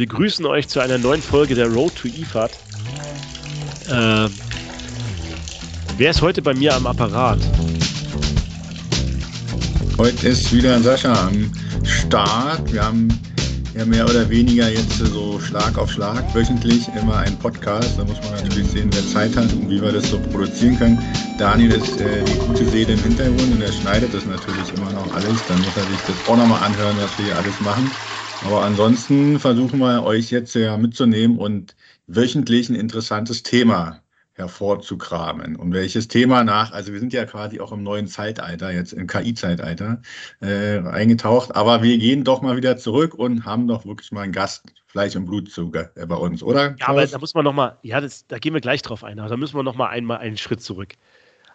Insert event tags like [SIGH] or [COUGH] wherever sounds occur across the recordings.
Wir grüßen euch zu einer neuen Folge der Road to IFAD. Äh, wer ist heute bei mir am Apparat? Heute ist wieder Sascha am Start. Wir haben ja mehr oder weniger jetzt so Schlag auf Schlag wöchentlich immer einen Podcast. Da muss man natürlich sehen, wer Zeit hat und wie wir das so produzieren können. Daniel ist äh, die gute Seele im Hintergrund und er schneidet das natürlich immer noch alles. Dann muss er sich das auch nochmal anhören, was wir hier alles machen. Aber ansonsten versuchen wir euch jetzt ja mitzunehmen und wöchentlich ein interessantes Thema hervorzukramen. Und welches Thema nach, also wir sind ja quasi auch im neuen Zeitalter, jetzt im KI-Zeitalter, äh, eingetaucht, aber wir gehen doch mal wieder zurück und haben doch wirklich mal einen Gast, Fleisch und Blutzug äh, bei uns, oder? Ja, aber da muss man nochmal, ja, das, da gehen wir gleich drauf ein, aber da müssen wir nochmal einmal einen Schritt zurück.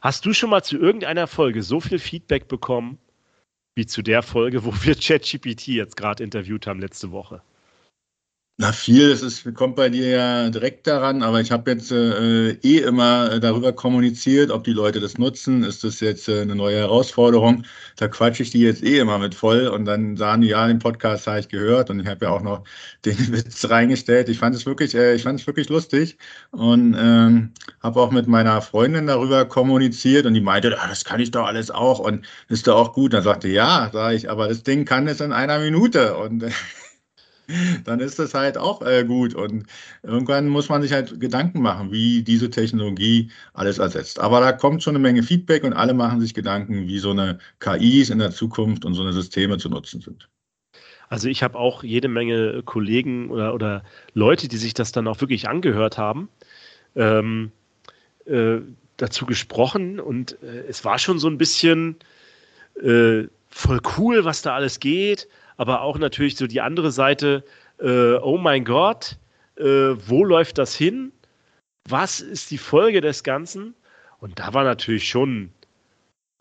Hast du schon mal zu irgendeiner Folge so viel Feedback bekommen, wie zu der Folge, wo wir [LAUGHS] ChatGPT jetzt gerade interviewt haben letzte Woche? Na, viel, es ist, kommt bei dir ja direkt daran, aber ich habe jetzt äh, eh immer darüber kommuniziert, ob die Leute das nutzen. Ist das jetzt äh, eine neue Herausforderung? Da quatsche ich die jetzt eh immer mit voll und dann sagen die, ja, den Podcast habe ich gehört und ich habe ja auch noch [LAUGHS] den Witz reingestellt. Ich fand es wirklich, äh, ich fand es wirklich lustig und ähm, habe auch mit meiner Freundin darüber kommuniziert und die meinte, ah, das kann ich doch alles auch und ist doch auch gut. Dann sagte, ja, sage ich, aber das Ding kann es in einer Minute und [LAUGHS] dann ist das halt auch äh, gut. Und irgendwann muss man sich halt Gedanken machen, wie diese Technologie alles ersetzt. Aber da kommt schon eine Menge Feedback und alle machen sich Gedanken, wie so eine KIs in der Zukunft und so eine Systeme zu nutzen sind. Also ich habe auch jede Menge Kollegen oder, oder Leute, die sich das dann auch wirklich angehört haben, ähm, äh, dazu gesprochen und äh, es war schon so ein bisschen äh, voll cool, was da alles geht aber auch natürlich so die andere Seite, äh, oh mein Gott, äh, wo läuft das hin? Was ist die Folge des Ganzen? Und da war natürlich schon,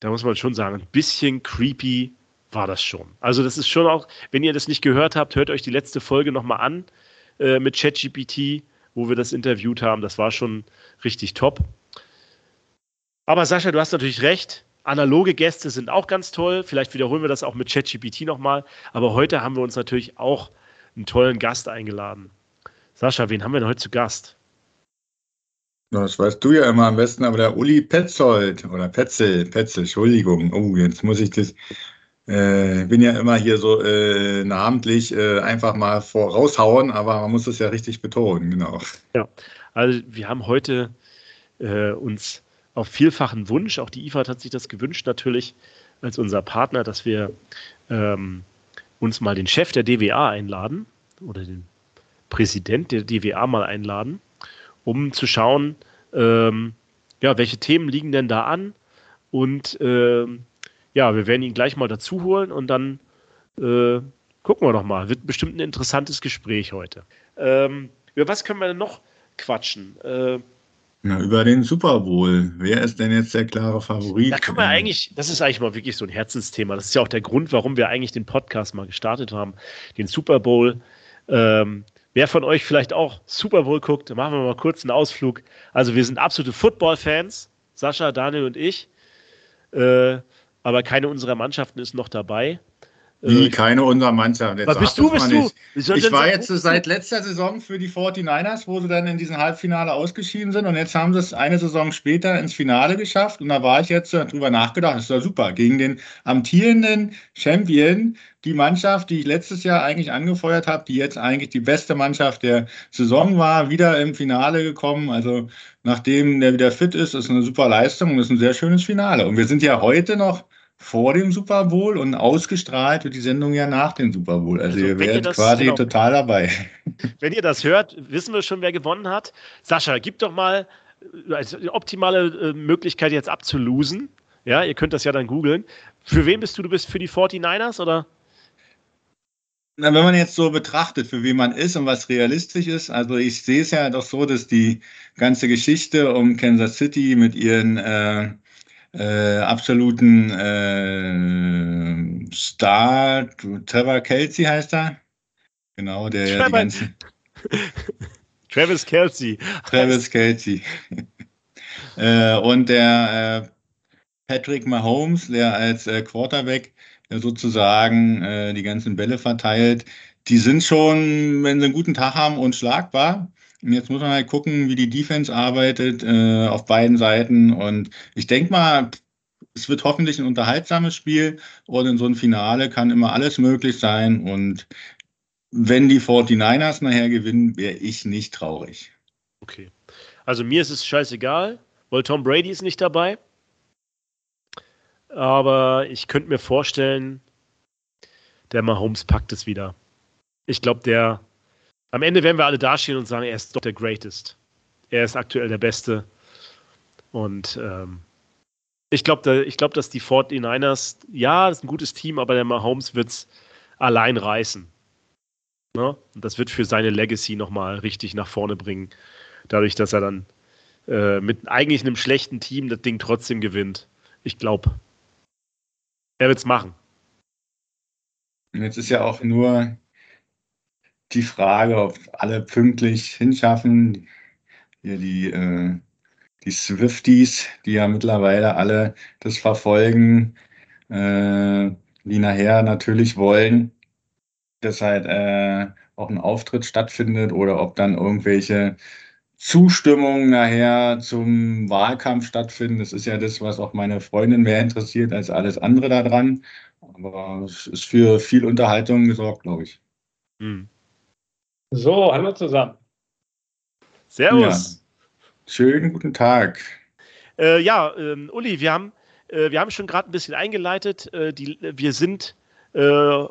da muss man schon sagen, ein bisschen creepy war das schon. Also das ist schon auch, wenn ihr das nicht gehört habt, hört euch die letzte Folge nochmal an äh, mit ChatGPT, wo wir das interviewt haben. Das war schon richtig top. Aber Sascha, du hast natürlich recht. Analoge Gäste sind auch ganz toll. Vielleicht wiederholen wir das auch mit ChatGPT nochmal. Aber heute haben wir uns natürlich auch einen tollen Gast eingeladen. Sascha, wen haben wir denn heute zu Gast? Das weißt du ja immer am besten, aber der Uli Petzold oder Petzel, Petzel, Entschuldigung. Oh, jetzt muss ich das. Äh, bin ja immer hier so äh, namentlich äh, einfach mal voraushauen, aber man muss das ja richtig betonen, genau. Ja, also wir haben heute äh, uns auf vielfachen Wunsch, auch die IFAD hat sich das gewünscht natürlich als unser Partner, dass wir ähm, uns mal den Chef der DWA einladen oder den Präsident der DWA mal einladen, um zu schauen, ähm, ja, welche Themen liegen denn da an und ähm, ja, wir werden ihn gleich mal dazu holen und dann äh, gucken wir doch mal. Wird bestimmt ein interessantes Gespräch heute. Ähm, über was können wir denn noch quatschen? Äh, na, über den Super Bowl. Wer ist denn jetzt der klare Favorit? Da können wir eigentlich, das ist eigentlich mal wirklich so ein Herzensthema. Das ist ja auch der Grund, warum wir eigentlich den Podcast mal gestartet haben. Den Super Bowl. Ähm, wer von euch vielleicht auch Super Bowl guckt, machen wir mal kurz einen Ausflug. Also wir sind absolute Football-Fans, Sascha, Daniel und ich. Äh, aber keine unserer Mannschaften ist noch dabei. Wie, äh, keine unserer Mannschaft. Jetzt was bist du, bist du? Ich war jetzt seit letzter Saison für die 49ers, wo sie dann in diesem Halbfinale ausgeschieden sind. Und jetzt haben sie es eine Saison später ins Finale geschafft. Und da war ich jetzt drüber nachgedacht, das ist doch super, gegen den amtierenden Champion, die Mannschaft, die ich letztes Jahr eigentlich angefeuert habe, die jetzt eigentlich die beste Mannschaft der Saison war, wieder im Finale gekommen, also nachdem der wieder fit ist, ist eine super Leistung und ist ein sehr schönes Finale. Und wir sind ja heute noch vor dem Super Bowl und ausgestrahlt wird die Sendung ja nach dem Super Bowl. Also, also ihr werdet quasi genau, total dabei. [LAUGHS] Wenn ihr das hört, wissen wir schon, wer gewonnen hat. Sascha, gib doch mal also die optimale äh, Möglichkeit jetzt abzulosen. Ja, ihr könnt das ja dann googeln. Für wen bist du? Du bist für die 49ers oder? Na, wenn man jetzt so betrachtet, für wen man ist und was realistisch ist, also ich sehe es ja doch so, dass die ganze Geschichte um Kansas City mit ihren äh, äh, absoluten äh, Star, Trevor Kelsey heißt er. Genau, der Trevor, die ganzen. [LAUGHS] Travis Kelsey. Travis Kelsey. [LAUGHS] äh, und der äh, Patrick Mahomes, der als äh, Quarterback sozusagen äh, die ganzen Bälle verteilt, die sind schon, wenn sie einen guten Tag haben, unschlagbar. Jetzt muss man halt gucken, wie die Defense arbeitet äh, auf beiden Seiten. Und ich denke mal, es wird hoffentlich ein unterhaltsames Spiel und in so einem Finale kann immer alles möglich sein. Und wenn die 49ers nachher gewinnen, wäre ich nicht traurig. Okay. Also mir ist es scheißegal, weil Tom Brady ist nicht dabei. Aber ich könnte mir vorstellen, der Mahomes packt es wieder. Ich glaube, der am Ende werden wir alle dastehen und sagen, er ist doch der Greatest. Er ist aktuell der Beste. Und ähm, ich glaube, da, glaub, dass die 49ers, ja, das ist ein gutes Team, aber der Mahomes wird es allein reißen. Ne? Und das wird für seine Legacy nochmal richtig nach vorne bringen. Dadurch, dass er dann äh, mit eigentlich einem schlechten Team das Ding trotzdem gewinnt. Ich glaube, er wird es machen. Jetzt ist ja auch nur die Frage, ob alle pünktlich hinschaffen. Hier die, äh, die Swifties, die ja mittlerweile alle das verfolgen, äh, die nachher natürlich wollen, dass halt äh, auch ein Auftritt stattfindet oder ob dann irgendwelche Zustimmungen nachher zum Wahlkampf stattfinden. Das ist ja das, was auch meine Freundin mehr interessiert als alles andere daran. Aber es ist für viel Unterhaltung gesorgt, glaube ich. Mhm. So, hallo zusammen. Servus. Ja. Schönen guten Tag. Äh, ja, ähm, Uli, wir haben, äh, wir haben schon gerade ein bisschen eingeleitet. Äh, die, wir sind äh,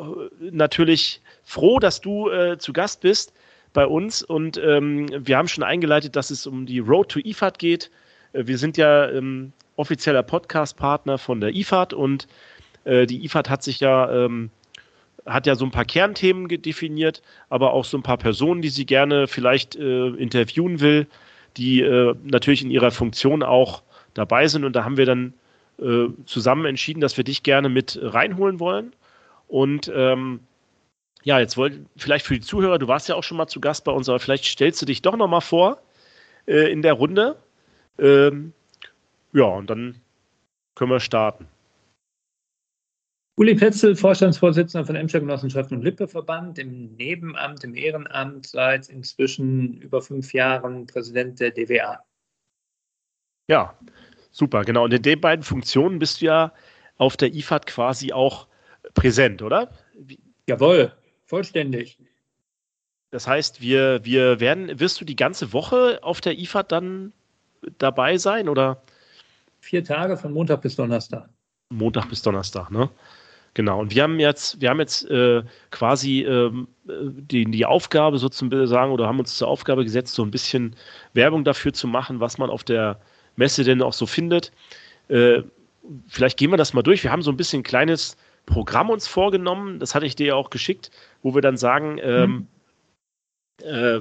natürlich froh, dass du äh, zu Gast bist bei uns und ähm, wir haben schon eingeleitet, dass es um die Road to IFAD geht. Äh, wir sind ja ähm, offizieller Podcast-Partner von der IFAD und die IFAD hat sich ja ähm, hat ja so ein paar Kernthemen definiert, aber auch so ein paar Personen, die sie gerne vielleicht äh, interviewen will, die äh, natürlich in ihrer Funktion auch dabei sind. Und da haben wir dann äh, zusammen entschieden, dass wir dich gerne mit reinholen wollen. Und ähm, ja, jetzt wollt vielleicht für die Zuhörer, du warst ja auch schon mal zu Gast bei uns, aber vielleicht stellst du dich doch noch mal vor äh, in der Runde. Ähm, ja, und dann können wir starten. Uli Petzel, Vorstandsvorsitzender von Emscher Genossenschaften und Lippe-Verband, im Nebenamt, im Ehrenamt seit inzwischen über fünf Jahren Präsident der DWA. Ja, super, genau. Und in den beiden Funktionen bist du ja auf der IFAD quasi auch präsent, oder? Wie? Jawohl, vollständig. Das heißt, wir, wir werden, wirst du die ganze Woche auf der IFAD dann dabei sein, oder? Vier Tage von Montag bis Donnerstag. Montag bis Donnerstag, ne? Genau, und wir haben jetzt, wir haben jetzt äh, quasi ähm, die, die Aufgabe sozusagen oder haben uns zur Aufgabe gesetzt, so ein bisschen Werbung dafür zu machen, was man auf der Messe denn auch so findet. Äh, vielleicht gehen wir das mal durch. Wir haben so ein bisschen ein kleines Programm uns vorgenommen, das hatte ich dir ja auch geschickt, wo wir dann sagen, ähm, mhm. äh,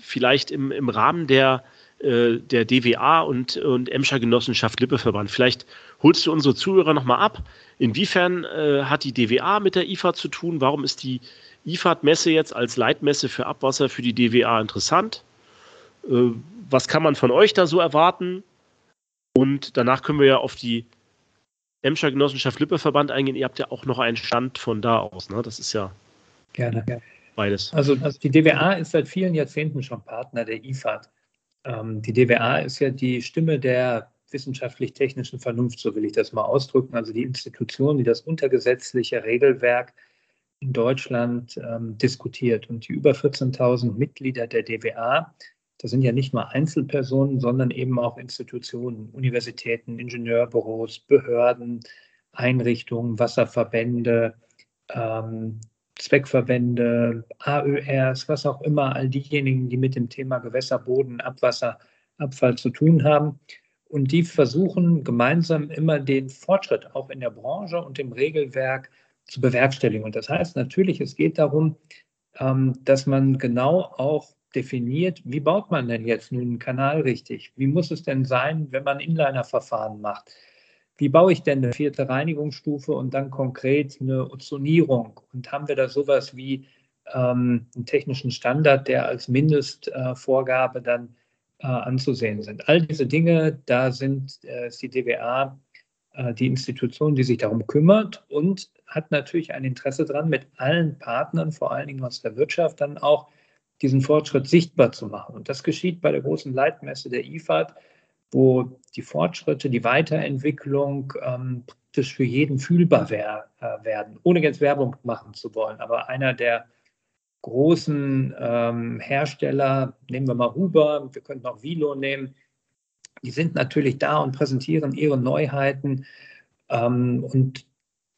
vielleicht im, im Rahmen der äh, der DWA und, und Emscher Genossenschaft Lippeverband. Vielleicht holst du unsere Zuhörer nochmal ab. Inwiefern äh, hat die DWA mit der IFAD zu tun? Warum ist die IFAD-Messe jetzt als Leitmesse für Abwasser für die DWA interessant? Äh, was kann man von euch da so erwarten? Und danach können wir ja auf die Emscher Genossenschaft Lippeverband eingehen. Ihr habt ja auch noch einen Stand von da aus. Ne? Das ist ja gerne beides. Also, also die DWA ist seit vielen Jahrzehnten schon Partner der IFAD. Ähm, die DWA ist ja die Stimme der wissenschaftlich-technischen Vernunft, so will ich das mal ausdrücken, also die Institution, die das untergesetzliche Regelwerk in Deutschland ähm, diskutiert. Und die über 14.000 Mitglieder der DWA, das sind ja nicht nur Einzelpersonen, sondern eben auch Institutionen, Universitäten, Ingenieurbüros, Behörden, Einrichtungen, Wasserverbände, ähm, Zweckverbände, AÖRs, was auch immer, all diejenigen, die mit dem Thema Gewässer, Boden, Abwasser, Abfall zu tun haben. Und die versuchen gemeinsam immer den Fortschritt auch in der Branche und im Regelwerk zu bewerkstelligen. Und das heißt natürlich, es geht darum, ähm, dass man genau auch definiert, wie baut man denn jetzt nun einen Kanal richtig? Wie muss es denn sein, wenn man Inliner-Verfahren macht? wie baue ich denn eine vierte Reinigungsstufe und dann konkret eine Ozonierung? Und haben wir da sowas wie ähm, einen technischen Standard, der als Mindestvorgabe äh, dann äh, anzusehen sind? All diese Dinge, da sind äh, ist die DWA äh, die Institution, die sich darum kümmert und hat natürlich ein Interesse daran, mit allen Partnern, vor allen Dingen aus der Wirtschaft, dann auch diesen Fortschritt sichtbar zu machen. Und das geschieht bei der großen Leitmesse der IFAD, wo die Fortschritte, die Weiterentwicklung ähm, praktisch für jeden fühlbar wär, äh, werden, ohne jetzt Werbung machen zu wollen. Aber einer der großen ähm, Hersteller, nehmen wir mal Huber, wir könnten auch Vilo nehmen, die sind natürlich da und präsentieren ihre Neuheiten. Ähm, und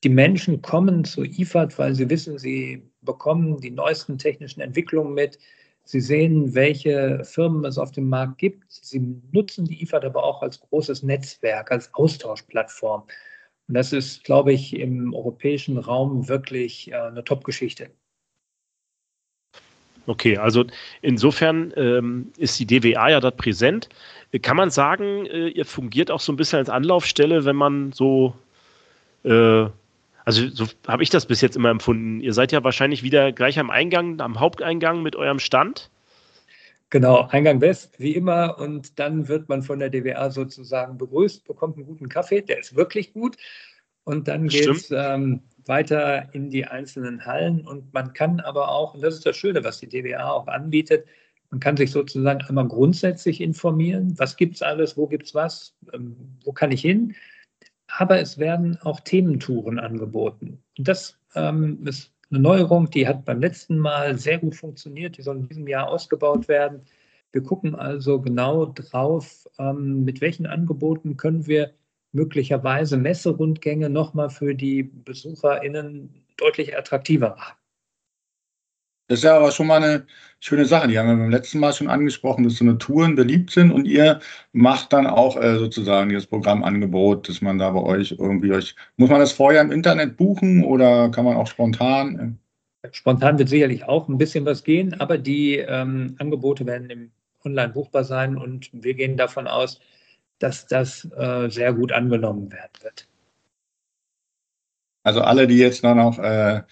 die Menschen kommen zu IFAD, weil sie wissen, sie bekommen die neuesten technischen Entwicklungen mit. Sie sehen, welche Firmen es auf dem Markt gibt. Sie nutzen die IFAD aber auch als großes Netzwerk, als Austauschplattform. Und das ist, glaube ich, im europäischen Raum wirklich äh, eine Top-Geschichte. Okay, also insofern ähm, ist die DWA ja dort präsent. Kann man sagen, äh, ihr fungiert auch so ein bisschen als Anlaufstelle, wenn man so, äh, also so habe ich das bis jetzt immer empfunden. Ihr seid ja wahrscheinlich wieder gleich am Eingang, am Haupteingang mit eurem Stand. Genau, Eingang West, wie immer. Und dann wird man von der DWA sozusagen begrüßt, bekommt einen guten Kaffee, der ist wirklich gut. Und dann geht es ähm, weiter in die einzelnen Hallen. Und man kann aber auch, und das ist das Schöne, was die DWA auch anbietet, man kann sich sozusagen einmal grundsätzlich informieren, was gibt es alles, wo gibt es was, ähm, wo kann ich hin. Aber es werden auch Thementouren angeboten. Und das ähm, ist eine Neuerung, die hat beim letzten Mal sehr gut funktioniert. Die soll in diesem Jahr ausgebaut werden. Wir gucken also genau drauf, ähm, mit welchen Angeboten können wir möglicherweise Messerundgänge nochmal für die BesucherInnen deutlich attraktiver machen. Das ist ja aber schon mal eine schöne Sache. Die haben wir beim letzten Mal schon angesprochen, dass so eine Touren beliebt sind und ihr macht dann auch äh, sozusagen dieses Programmangebot, dass man da bei euch irgendwie euch, muss man das vorher im Internet buchen oder kann man auch spontan? Spontan wird sicherlich auch ein bisschen was gehen, aber die ähm, Angebote werden im online buchbar sein und wir gehen davon aus, dass das äh, sehr gut angenommen werden wird. Also alle, die jetzt noch, äh,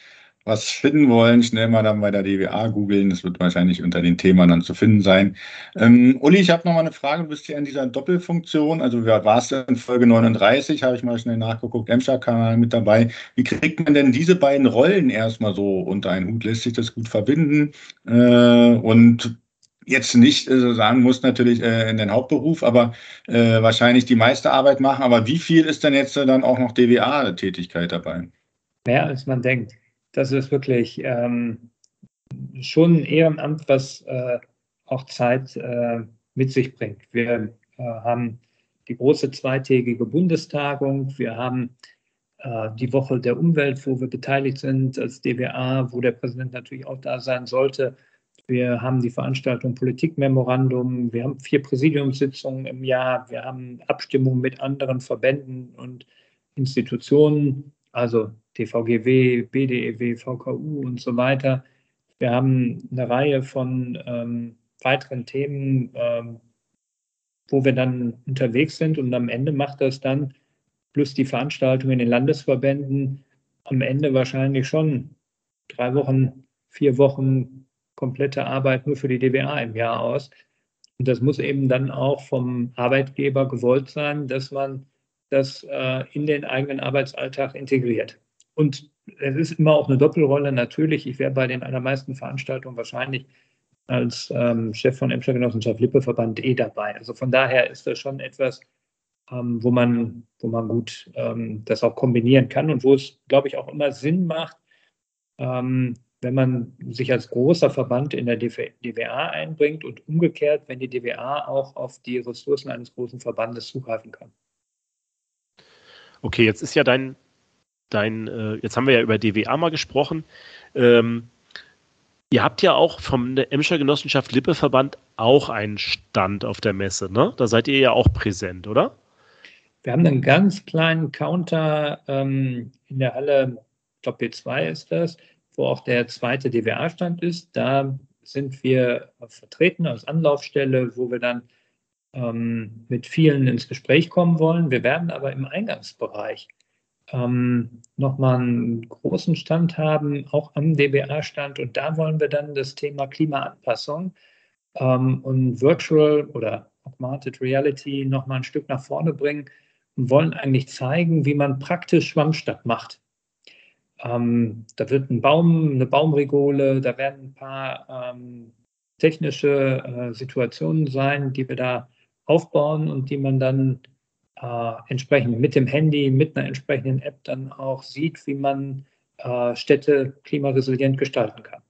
was finden wollen, schnell mal dann bei der DWA googeln. Das wird wahrscheinlich unter den Themen dann zu finden sein. Ähm, Uli, ich habe noch mal eine Frage. Du bist hier in dieser Doppelfunktion. Also warst du in Folge 39? Habe ich mal schnell nachgeguckt. Emscher-Kanal mit dabei. Wie kriegt man denn diese beiden Rollen erstmal so unter einen Hut? Lässt sich das gut verbinden? Äh, und jetzt nicht äh, sagen muss natürlich äh, in den Hauptberuf, aber äh, wahrscheinlich die meiste Arbeit machen. Aber wie viel ist denn jetzt dann auch noch DWA-Tätigkeit dabei? Mehr als man denkt das ist wirklich ähm, schon ein Ehrenamt, was äh, auch Zeit äh, mit sich bringt. Wir haben die große zweitägige Bundestagung, wir haben die Woche der Umwelt, wo wir beteiligt sind als DWA, wo der Präsident natürlich auch da sein sollte. Wir haben die Veranstaltung Politikmemorandum, wir haben vier Präsidiumssitzungen im Jahr, wir haben Abstimmungen mit anderen Verbänden und Institutionen, also TVGW, BDEW, VKU und so weiter. Wir haben eine Reihe von ähm, weiteren Themen, ähm, wo wir dann unterwegs sind und am Ende macht das dann plus die Veranstaltung in den Landesverbänden. Am Ende wahrscheinlich schon drei Wochen, vier Wochen komplette Arbeit nur für die DBA im Jahr aus. Und das muss eben dann auch vom Arbeitgeber gewollt sein, dass man das äh, in den eigenen Arbeitsalltag integriert. Und es ist immer auch eine Doppelrolle. Natürlich, ich wäre bei den allermeisten Veranstaltungen wahrscheinlich als ähm, Chef von Emscher Genossenschaft Lippeverband eh dabei. Also von daher ist das schon etwas, ähm, wo, man, wo man gut ähm, das auch kombinieren kann und wo es, glaube ich, auch immer Sinn macht, ähm, wenn man sich als großer Verband in der DWA einbringt und umgekehrt, wenn die DWA auch auf die Ressourcen eines großen Verbandes zugreifen kann. Okay, jetzt ist ja dein dein, äh, jetzt haben wir ja über DWA mal gesprochen. Ähm, ihr habt ja auch vom der Emscher Genossenschaft Lippeverband auch einen Stand auf der Messe, ne? Da seid ihr ja auch präsent, oder? Wir haben einen ganz kleinen Counter ähm, in der Halle, ich glaube B2 ist das, wo auch der zweite DWA-Stand ist. Da sind wir vertreten als Anlaufstelle, wo wir dann ähm, mit vielen ins Gespräch kommen wollen. Wir werden aber im Eingangsbereich ähm, nochmal einen großen Stand haben, auch am DBA-Stand. Und da wollen wir dann das Thema Klimaanpassung ähm, und Virtual oder Augmented Reality nochmal ein Stück nach vorne bringen, und wollen eigentlich zeigen, wie man praktisch Schwammstadt macht. Ähm, da wird ein Baum, eine Baumregole, da werden ein paar ähm, technische äh, Situationen sein, die wir da aufbauen und die man dann äh, entsprechend mit dem Handy, mit einer entsprechenden App dann auch sieht, wie man äh, Städte klimaresilient gestalten kann.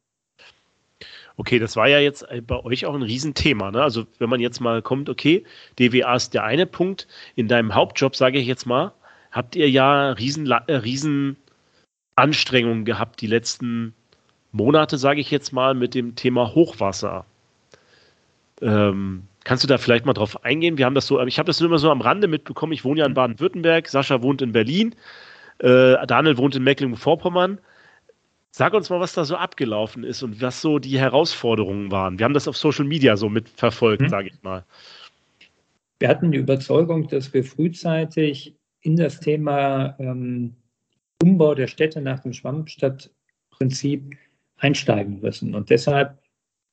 Okay, das war ja jetzt bei euch auch ein Riesenthema. Ne? Also wenn man jetzt mal kommt, okay, DWA ist der eine Punkt. In deinem Hauptjob, sage ich jetzt mal, habt ihr ja riesen, äh, riesen Anstrengungen gehabt die letzten Monate, sage ich jetzt mal, mit dem Thema Hochwasser. Ähm, kannst du da vielleicht mal drauf eingehen? Wir haben das so, ich habe das nur immer so am Rande mitbekommen. Ich wohne ja in Baden-Württemberg, Sascha wohnt in Berlin, äh, Daniel wohnt in Mecklenburg-Vorpommern. Sag uns mal, was da so abgelaufen ist und was so die Herausforderungen waren. Wir haben das auf Social Media so mitverfolgt, hm. sage ich mal. Wir hatten die Überzeugung, dass wir frühzeitig in das Thema ähm, Umbau der Städte nach dem Schwammstadtprinzip einsteigen müssen. Und deshalb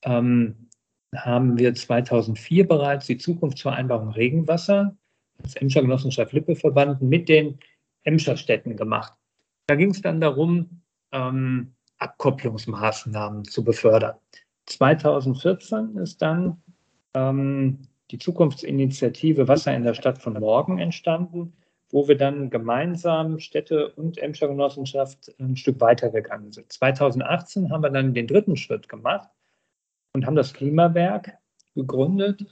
ähm, haben wir 2004 bereits die Zukunftsvereinbarung Regenwasser als Emscher Genossenschaft Lippe-Verband mit den Emscher Städten gemacht. Da ging es dann darum, ähm, Abkopplungsmaßnahmen zu befördern. 2014 ist dann ähm, die Zukunftsinitiative Wasser in der Stadt von morgen entstanden, wo wir dann gemeinsam Städte und Emscher Genossenschaft ein Stück weitergegangen sind. 2018 haben wir dann den dritten Schritt gemacht und haben das Klimawerk gegründet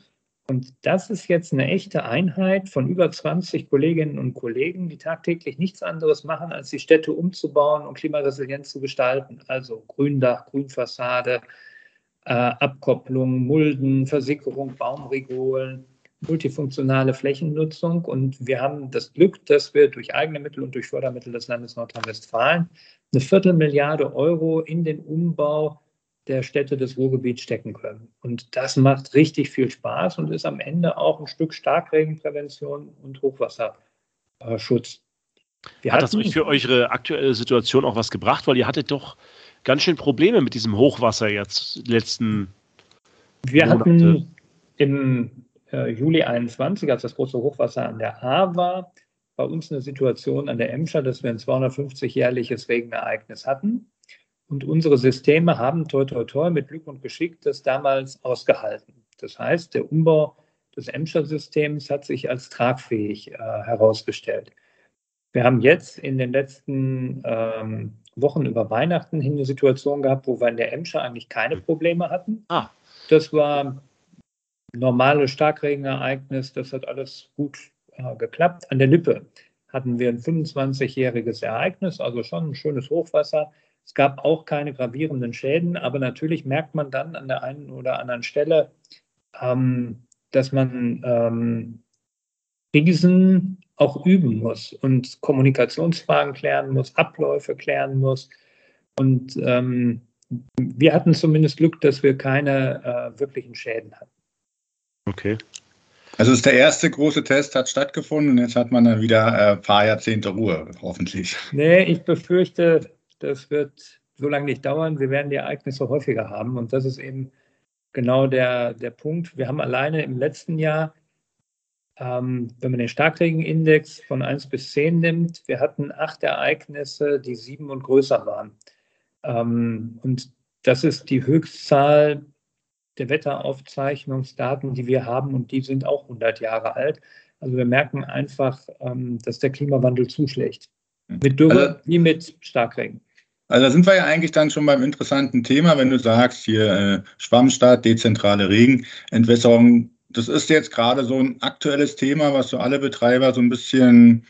und das ist jetzt eine echte Einheit von über 20 Kolleginnen und Kollegen, die tagtäglich nichts anderes machen, als die Städte umzubauen und klimaresilient zu gestalten. Also Gründach, Grünfassade, äh, Abkopplung, Mulden, Versickerung, Baumregolen, multifunktionale Flächennutzung. Und wir haben das Glück, dass wir durch eigene Mittel und durch Fördermittel des Landes Nordrhein-Westfalen eine Viertelmilliarde Euro in den Umbau der Städte des Ruhrgebiets stecken können. Und das macht richtig viel Spaß und ist am Ende auch ein Stück Starkregenprävention und Hochwasserschutz. Wir Hat das euch für eure aktuelle Situation auch was gebracht? Weil ihr hattet doch ganz schön Probleme mit diesem Hochwasser jetzt letzten Wir Monate. hatten im äh, Juli 21, als das große Hochwasser an der A war, bei uns eine Situation an der Emscher, dass wir ein 250-jährliches Regenereignis hatten. Und unsere Systeme haben toi toi toi mit Glück und Geschick das damals ausgehalten. Das heißt, der Umbau des Emscher-Systems hat sich als tragfähig äh, herausgestellt. Wir haben jetzt in den letzten ähm, Wochen über Weihnachten hin eine Situation gehabt, wo wir in der Emscher eigentlich keine Probleme hatten. Ah. Das war normales Starkregenereignis, das hat alles gut äh, geklappt. An der Lippe hatten wir ein 25-jähriges Ereignis, also schon ein schönes Hochwasser. Es gab auch keine gravierenden Schäden, aber natürlich merkt man dann an der einen oder anderen Stelle, ähm, dass man ähm, Krisen auch üben muss und Kommunikationsfragen klären muss, Abläufe klären muss. Und ähm, wir hatten zumindest Glück, dass wir keine äh, wirklichen Schäden hatten. Okay. Also ist der erste große Test hat stattgefunden und jetzt hat man dann wieder ein äh, paar Jahrzehnte Ruhe, hoffentlich. Nee, ich befürchte, das wird so lange nicht dauern. Wir werden die Ereignisse häufiger haben. Und das ist eben genau der, der Punkt. Wir haben alleine im letzten Jahr, ähm, wenn man den Starkregenindex von 1 bis 10 nimmt, wir hatten acht Ereignisse, die sieben und größer waren. Ähm, und das ist die Höchstzahl der Wetteraufzeichnungsdaten, die wir haben. Und die sind auch 100 Jahre alt. Also wir merken einfach, ähm, dass der Klimawandel zuschlägt. Mit Dürre also, wie mit Starkregen. Also da sind wir ja eigentlich dann schon beim interessanten Thema, wenn du sagst, hier äh, Schwammstaat, dezentrale Regenentwässerung. Das ist jetzt gerade so ein aktuelles Thema, was so alle Betreiber so ein bisschen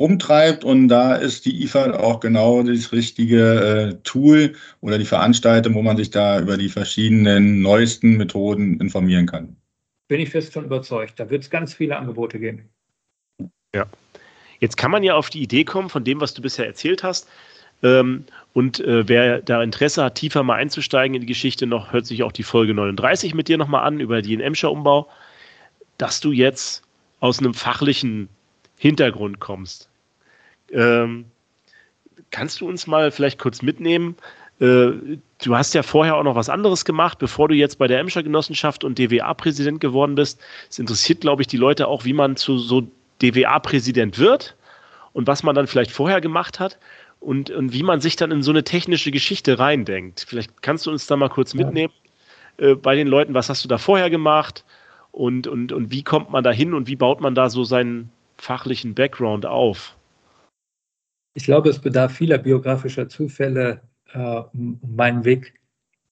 umtreibt und da ist die IFA auch genau das richtige äh, Tool oder die Veranstaltung, wo man sich da über die verschiedenen neuesten Methoden informieren kann. Bin ich fest von überzeugt. Da wird es ganz viele Angebote geben. Ja. Jetzt kann man ja auf die Idee kommen, von dem, was du bisher erzählt hast, ähm, und äh, wer da Interesse hat, tiefer mal einzusteigen in die Geschichte, noch hört sich auch die Folge 39 mit dir nochmal an über den Emscher Umbau, dass du jetzt aus einem fachlichen Hintergrund kommst. Ähm, kannst du uns mal vielleicht kurz mitnehmen? Äh, du hast ja vorher auch noch was anderes gemacht, bevor du jetzt bei der Emscher Genossenschaft und DWA-Präsident geworden bist. Es interessiert, glaube ich, die Leute auch, wie man zu so DWA-Präsident wird und was man dann vielleicht vorher gemacht hat und, und wie man sich dann in so eine technische Geschichte reindenkt. Vielleicht kannst du uns da mal kurz mitnehmen äh, bei den Leuten, was hast du da vorher gemacht und, und, und wie kommt man da hin und wie baut man da so seinen fachlichen Background auf? Ich glaube, es bedarf vieler biografischer Zufälle, äh, um, um, meinen Weg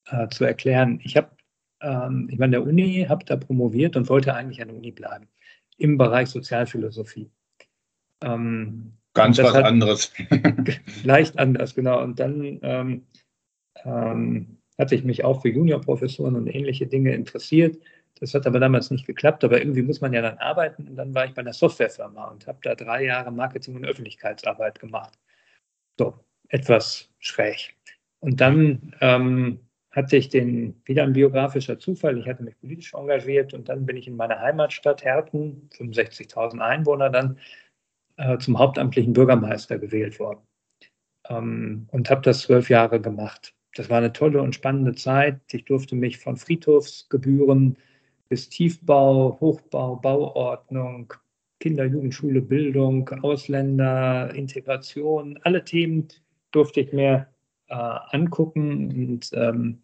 äh, zu erklären. Ich habe, ähm, ich war an der Uni, habe da promoviert und wollte eigentlich an der Uni bleiben im Bereich Sozialphilosophie. Ähm, Ganz was anderes. [LAUGHS] leicht anders, genau. Und dann ähm, ähm, hatte ich mich auch für Juniorprofessuren und ähnliche Dinge interessiert. Das hat aber damals nicht geklappt, aber irgendwie muss man ja dann arbeiten. Und dann war ich bei einer Softwarefirma und habe da drei Jahre Marketing- und Öffentlichkeitsarbeit gemacht. So, etwas schräg. Und dann ähm, hatte ich den, wieder ein biografischer Zufall, ich hatte mich politisch engagiert und dann bin ich in meiner Heimatstadt Herten, 65.000 Einwohner, dann äh, zum hauptamtlichen Bürgermeister gewählt worden ähm, und habe das zwölf Jahre gemacht. Das war eine tolle und spannende Zeit. Ich durfte mich von Friedhofsgebühren bis Tiefbau, Hochbau, Bauordnung, Kinder, Jugendschule, Bildung, Ausländer, Integration, alle Themen durfte ich mir äh, angucken und ähm,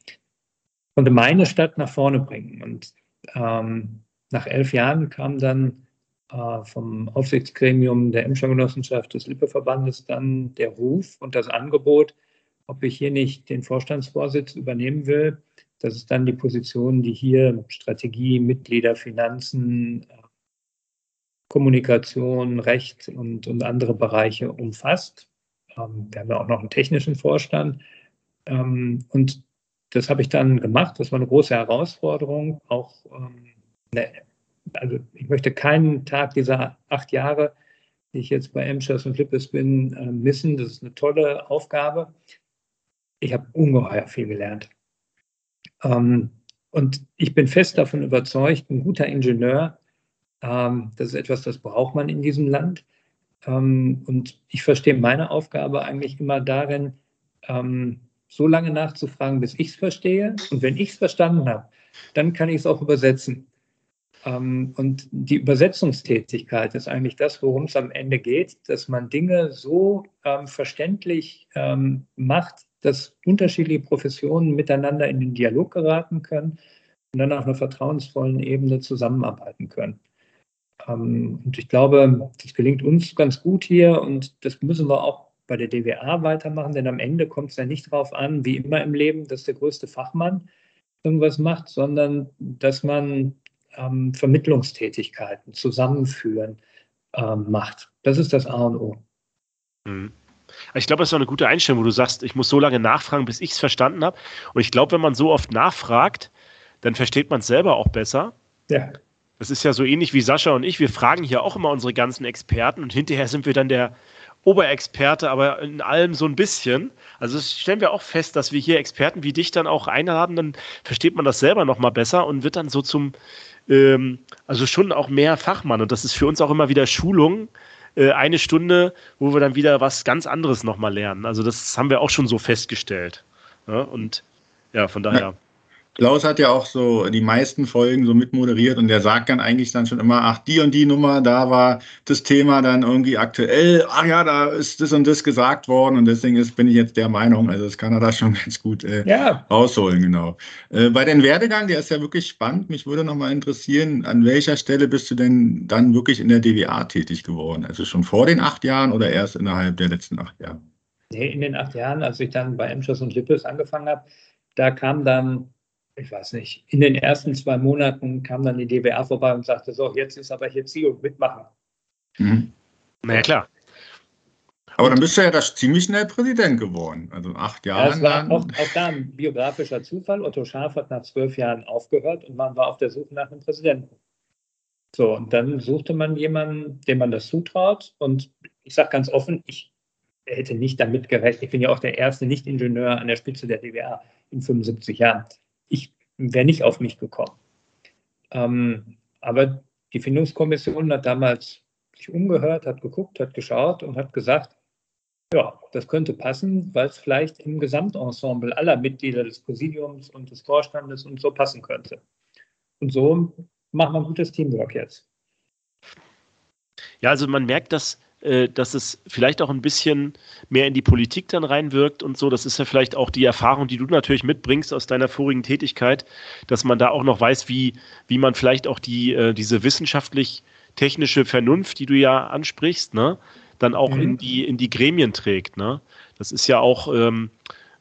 konnte meine Stadt nach vorne bringen. Und ähm, nach elf Jahren kam dann äh, vom Aufsichtsgremium der Emscher Genossenschaft des Lippeverbandes dann der Ruf und das Angebot, ob ich hier nicht den Vorstandsvorsitz übernehmen will. Das ist dann die Position, die hier Strategie, Mitglieder, Finanzen, Kommunikation, Recht und, und andere Bereiche umfasst. Ähm, wir haben ja auch noch einen technischen Vorstand. Ähm, und das habe ich dann gemacht. Das war eine große Herausforderung. Auch, ähm, ne, also ich möchte keinen Tag dieser acht Jahre, die ich jetzt bei Emschers und Flippes bin, äh, missen. Das ist eine tolle Aufgabe. Ich habe ungeheuer viel gelernt. Und ich bin fest davon überzeugt, ein guter Ingenieur, das ist etwas, das braucht man in diesem Land. Ähm, und ich verstehe meine Aufgabe eigentlich immer darin, ähm, so lange nachzufragen, bis ich es verstehe. Und wenn ich es verstanden habe, dann kann ich es auch übersetzen. Ähm, und die Übersetzungstätigkeit ist eigentlich das, worum es am Ende geht, dass man Dinge so verständlich macht, dass unterschiedliche Professionen miteinander in den Dialog geraten können und dann auf einer vertrauensvollen Ebene zusammenarbeiten können. Ähm, und ich glaube, das gelingt uns ganz gut hier und das müssen wir auch bei der DWA weitermachen, denn am Ende kommt es ja nicht darauf an, wie immer im Leben, dass der größte Fachmann irgendwas macht, sondern dass man ähm, Vermittlungstätigkeiten zusammenführen ähm, macht. Das ist das A und O. Mhm. Ich glaube, das ist auch eine gute Einstellung, wo du sagst, ich muss so lange nachfragen, bis ich es verstanden habe. Und ich glaube, wenn man so oft nachfragt, dann versteht man es selber auch besser. Ja. Das ist ja so ähnlich wie Sascha und ich. Wir fragen hier auch immer unsere ganzen Experten und hinterher sind wir dann der Oberexperte, aber in allem so ein bisschen. Also stellen wir auch fest, dass wir hier Experten wie dich dann auch einladen, dann versteht man das selber nochmal besser und wird dann so zum, ähm, also schon auch mehr Fachmann. Und das ist für uns auch immer wieder Schulung, äh, eine Stunde, wo wir dann wieder was ganz anderes nochmal lernen. Also das haben wir auch schon so festgestellt. Ja, und ja, von daher. Klaus hat ja auch so die meisten Folgen so mitmoderiert und der sagt dann eigentlich dann schon immer, ach, die und die Nummer, da war das Thema dann irgendwie aktuell, ach ja, da ist das und das gesagt worden und deswegen ist, bin ich jetzt der Meinung, also das kann er da schon [LAUGHS] ganz gut äh, ja. rausholen, genau. Äh, bei den Werdegang, der ist ja wirklich spannend, mich würde nochmal interessieren, an welcher Stelle bist du denn dann wirklich in der DWA tätig geworden? Also schon vor den acht Jahren oder erst innerhalb der letzten acht Jahre? Nee, in den acht Jahren, als ich dann bei Emschuss und Lippes angefangen habe, da kam dann ich weiß nicht, in den ersten zwei Monaten kam dann die DWA vorbei und sagte, so, jetzt ist aber hier Ziel und mitmachen. Mhm. Na ja, klar. Aber dann bist du ja das ziemlich schnell Präsident geworden. Also acht Jahre. Ja, es war auch, auch, da ein biografischer Zufall. Otto Schaf hat nach zwölf Jahren aufgehört und man war auf der Suche nach einem Präsidenten. So, und dann suchte man jemanden, dem man das zutraut. Und ich sage ganz offen, ich hätte nicht damit gerechnet. Ich bin ja auch der erste Nicht-Ingenieur an der Spitze der DWA in 75 Jahren wäre nicht auf mich gekommen. Ähm, aber die Findungskommission hat damals sich umgehört, hat geguckt, hat geschaut und hat gesagt, ja, das könnte passen, weil es vielleicht im Gesamtensemble aller Mitglieder des Präsidiums und des Vorstandes und so passen könnte. Und so machen wir ein gutes Teamwork jetzt. Ja, also man merkt, dass, äh, dass es vielleicht auch ein bisschen mehr in die Politik dann reinwirkt und so. Das ist ja vielleicht auch die Erfahrung, die du natürlich mitbringst aus deiner vorigen Tätigkeit, dass man da auch noch weiß, wie, wie man vielleicht auch die, äh, diese wissenschaftlich-technische Vernunft, die du ja ansprichst, ne, dann auch mhm. in, die, in die Gremien trägt. Ne? Das ist ja auch ähm,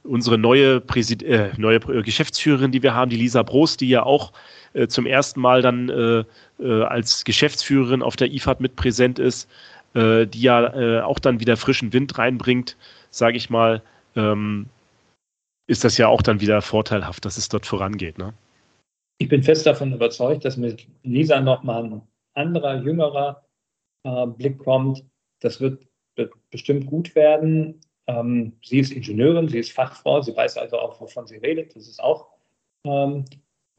unsere neue, Präsid äh, neue Geschäftsführerin, die wir haben, die Lisa Brost, die ja auch äh, zum ersten Mal dann äh, äh als Geschäftsführerin auf der IFAD mit präsent ist, äh, die ja äh, auch dann wieder frischen Wind reinbringt, sage ich mal, ähm, ist das ja auch dann wieder vorteilhaft, dass es dort vorangeht. Ne? Ich bin fest davon überzeugt, dass mit Lisa nochmal ein anderer, jüngerer Blick kommt. Das wird bestimmt gut werden. Ähm, sie ist Ingenieurin, sie ist Fachfrau, sie weiß also auch, wovon sie redet. Das ist auch ähm,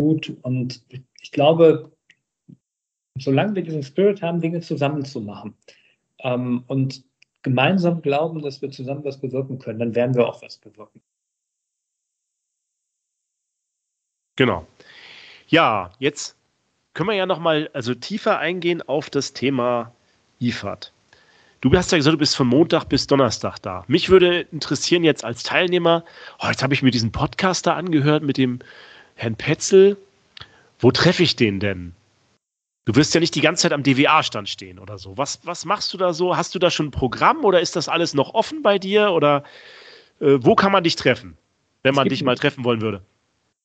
gut. Und ich glaube, solange wir diesen Spirit haben, Dinge zusammen zu machen ähm, und gemeinsam glauben, dass wir zusammen was bewirken können, dann werden wir auch was bewirken. Genau. Ja, jetzt können wir ja noch mal also tiefer eingehen auf das Thema IFAD. Du hast ja gesagt, du bist von Montag bis Donnerstag da. Mich würde interessieren jetzt als Teilnehmer, oh, jetzt habe ich mir diesen Podcast da angehört mit dem Herrn Petzel. Wo treffe ich den denn? Du wirst ja nicht die ganze Zeit am DWA-Stand stehen oder so. Was, was machst du da so? Hast du da schon ein Programm oder ist das alles noch offen bei dir? Oder äh, wo kann man dich treffen, wenn man dich mal treffen wollen würde?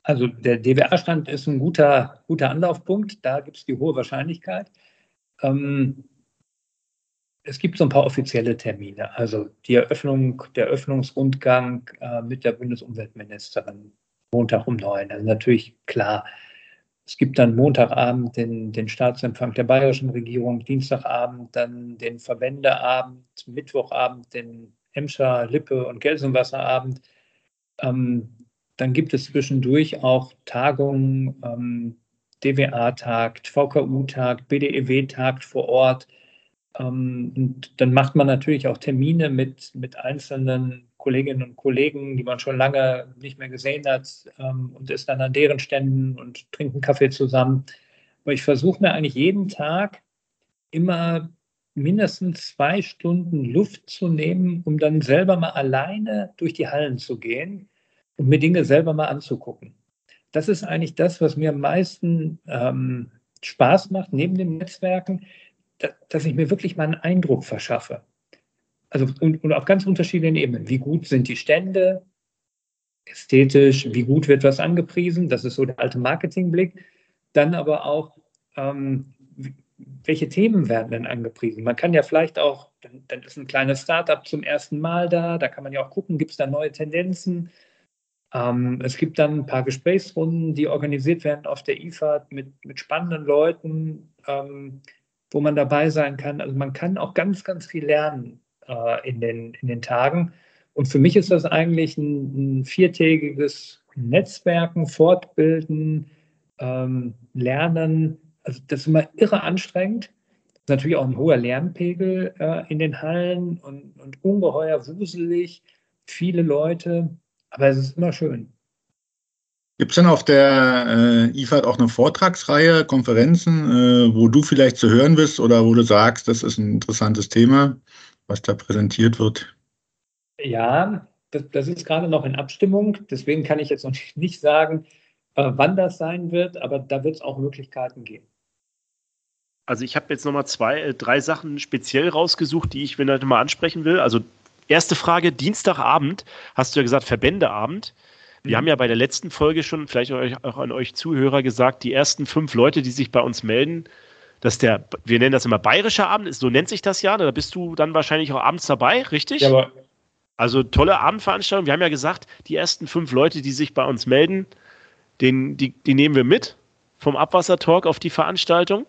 Also der DWA-Stand ist ein guter, guter Anlaufpunkt. Da gibt es die hohe Wahrscheinlichkeit. Ähm, es gibt so ein paar offizielle Termine. Also die Eröffnung, der Eröffnungsrundgang äh, mit der Bundesumweltministerin Montag um neun. Also natürlich klar. Es gibt dann Montagabend den, den Staatsempfang der bayerischen Regierung, Dienstagabend dann den Verbändeabend, Mittwochabend den Emscher, Lippe und Gelsenwasserabend. Ähm, dann gibt es zwischendurch auch Tagungen, ähm, DWA tagt, VKU tagt, BDEW tagt vor Ort. Ähm, und dann macht man natürlich auch Termine mit, mit einzelnen Kolleginnen und Kollegen, die man schon lange nicht mehr gesehen hat ähm, und ist dann an deren Ständen und trinkt einen Kaffee zusammen. Aber ich versuche mir eigentlich jeden Tag immer mindestens zwei Stunden Luft zu nehmen, um dann selber mal alleine durch die Hallen zu gehen und mir Dinge selber mal anzugucken. Das ist eigentlich das, was mir am meisten ähm, Spaß macht, neben den Netzwerken, dass ich mir wirklich mal einen Eindruck verschaffe. Also und, und auf ganz unterschiedlichen Ebenen. Wie gut sind die Stände? Ästhetisch, wie gut wird was angepriesen? Das ist so der alte Marketingblick. Dann aber auch, ähm, welche Themen werden denn angepriesen? Man kann ja vielleicht auch, dann, dann ist ein kleines Startup zum ersten Mal da, da kann man ja auch gucken, gibt es da neue Tendenzen? Ähm, es gibt dann ein paar Gesprächsrunden, die organisiert werden auf der IFAD mit, mit spannenden Leuten. Ähm, wo man dabei sein kann. Also man kann auch ganz, ganz viel lernen äh, in, den, in den Tagen. Und für mich ist das eigentlich ein, ein viertägiges Netzwerken, Fortbilden, ähm, Lernen. Also das ist immer irre anstrengend. Ist natürlich auch ein hoher Lernpegel äh, in den Hallen und, und ungeheuer wuselig, viele Leute. Aber es ist immer schön. Gibt es denn auf der äh, IFAD auch eine Vortragsreihe, Konferenzen, äh, wo du vielleicht zu hören bist oder wo du sagst, das ist ein interessantes Thema, was da präsentiert wird? Ja, das, das ist gerade noch in Abstimmung. Deswegen kann ich jetzt noch nicht sagen, äh, wann das sein wird, aber da wird es auch Möglichkeiten geben. Also ich habe jetzt nochmal zwei, äh, drei Sachen speziell rausgesucht, die ich mir heute mal ansprechen will. Also erste Frage, Dienstagabend, hast du ja gesagt, Verbändeabend. Wir haben ja bei der letzten Folge schon, vielleicht auch an euch Zuhörer gesagt, die ersten fünf Leute, die sich bei uns melden, dass der, wir nennen das immer bayerischer Abend, so nennt sich das ja, da bist du dann wahrscheinlich auch abends dabei, richtig? Ja, aber also tolle Abendveranstaltung. Wir haben ja gesagt, die ersten fünf Leute, die sich bei uns melden, den, die, die nehmen wir mit vom Abwassertalk auf die Veranstaltung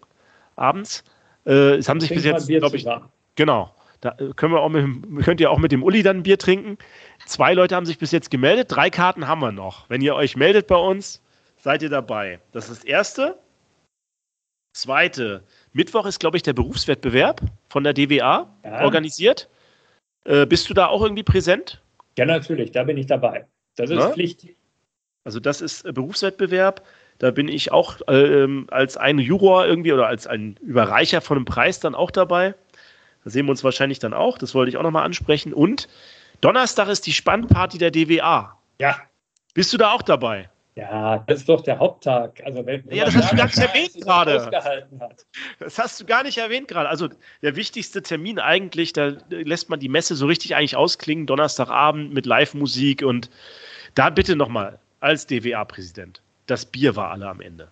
abends. Äh, es haben sich bis jetzt, glaube ich, genau. Da äh, können wir auch mit, könnt ihr auch mit dem Uli dann ein Bier trinken. Zwei Leute haben sich bis jetzt gemeldet, drei Karten haben wir noch. Wenn ihr euch meldet bei uns, seid ihr dabei. Das ist das Erste. Zweite, Mittwoch ist, glaube ich, der Berufswettbewerb von der DWA ja. organisiert. Äh, bist du da auch irgendwie präsent? Ja, natürlich, da bin ich dabei. Das ist Na? Pflicht. Also das ist äh, Berufswettbewerb. Da bin ich auch ähm, als ein Juror irgendwie oder als ein Überreicher von einem Preis dann auch dabei. Da sehen wir uns wahrscheinlich dann auch. Das wollte ich auch nochmal ansprechen. Und Donnerstag ist die Spannparty der DWA. Ja. Bist du da auch dabei? Ja, das ist doch der Haupttag. Also wenn, ja, das hast du gar nicht erwähnt [LAUGHS] gerade. Das hast du gar nicht erwähnt gerade. Also der wichtigste Termin eigentlich, da lässt man die Messe so richtig eigentlich ausklingen, Donnerstagabend mit Live-Musik und da bitte nochmal als DWA-Präsident. Das Bier war alle am Ende.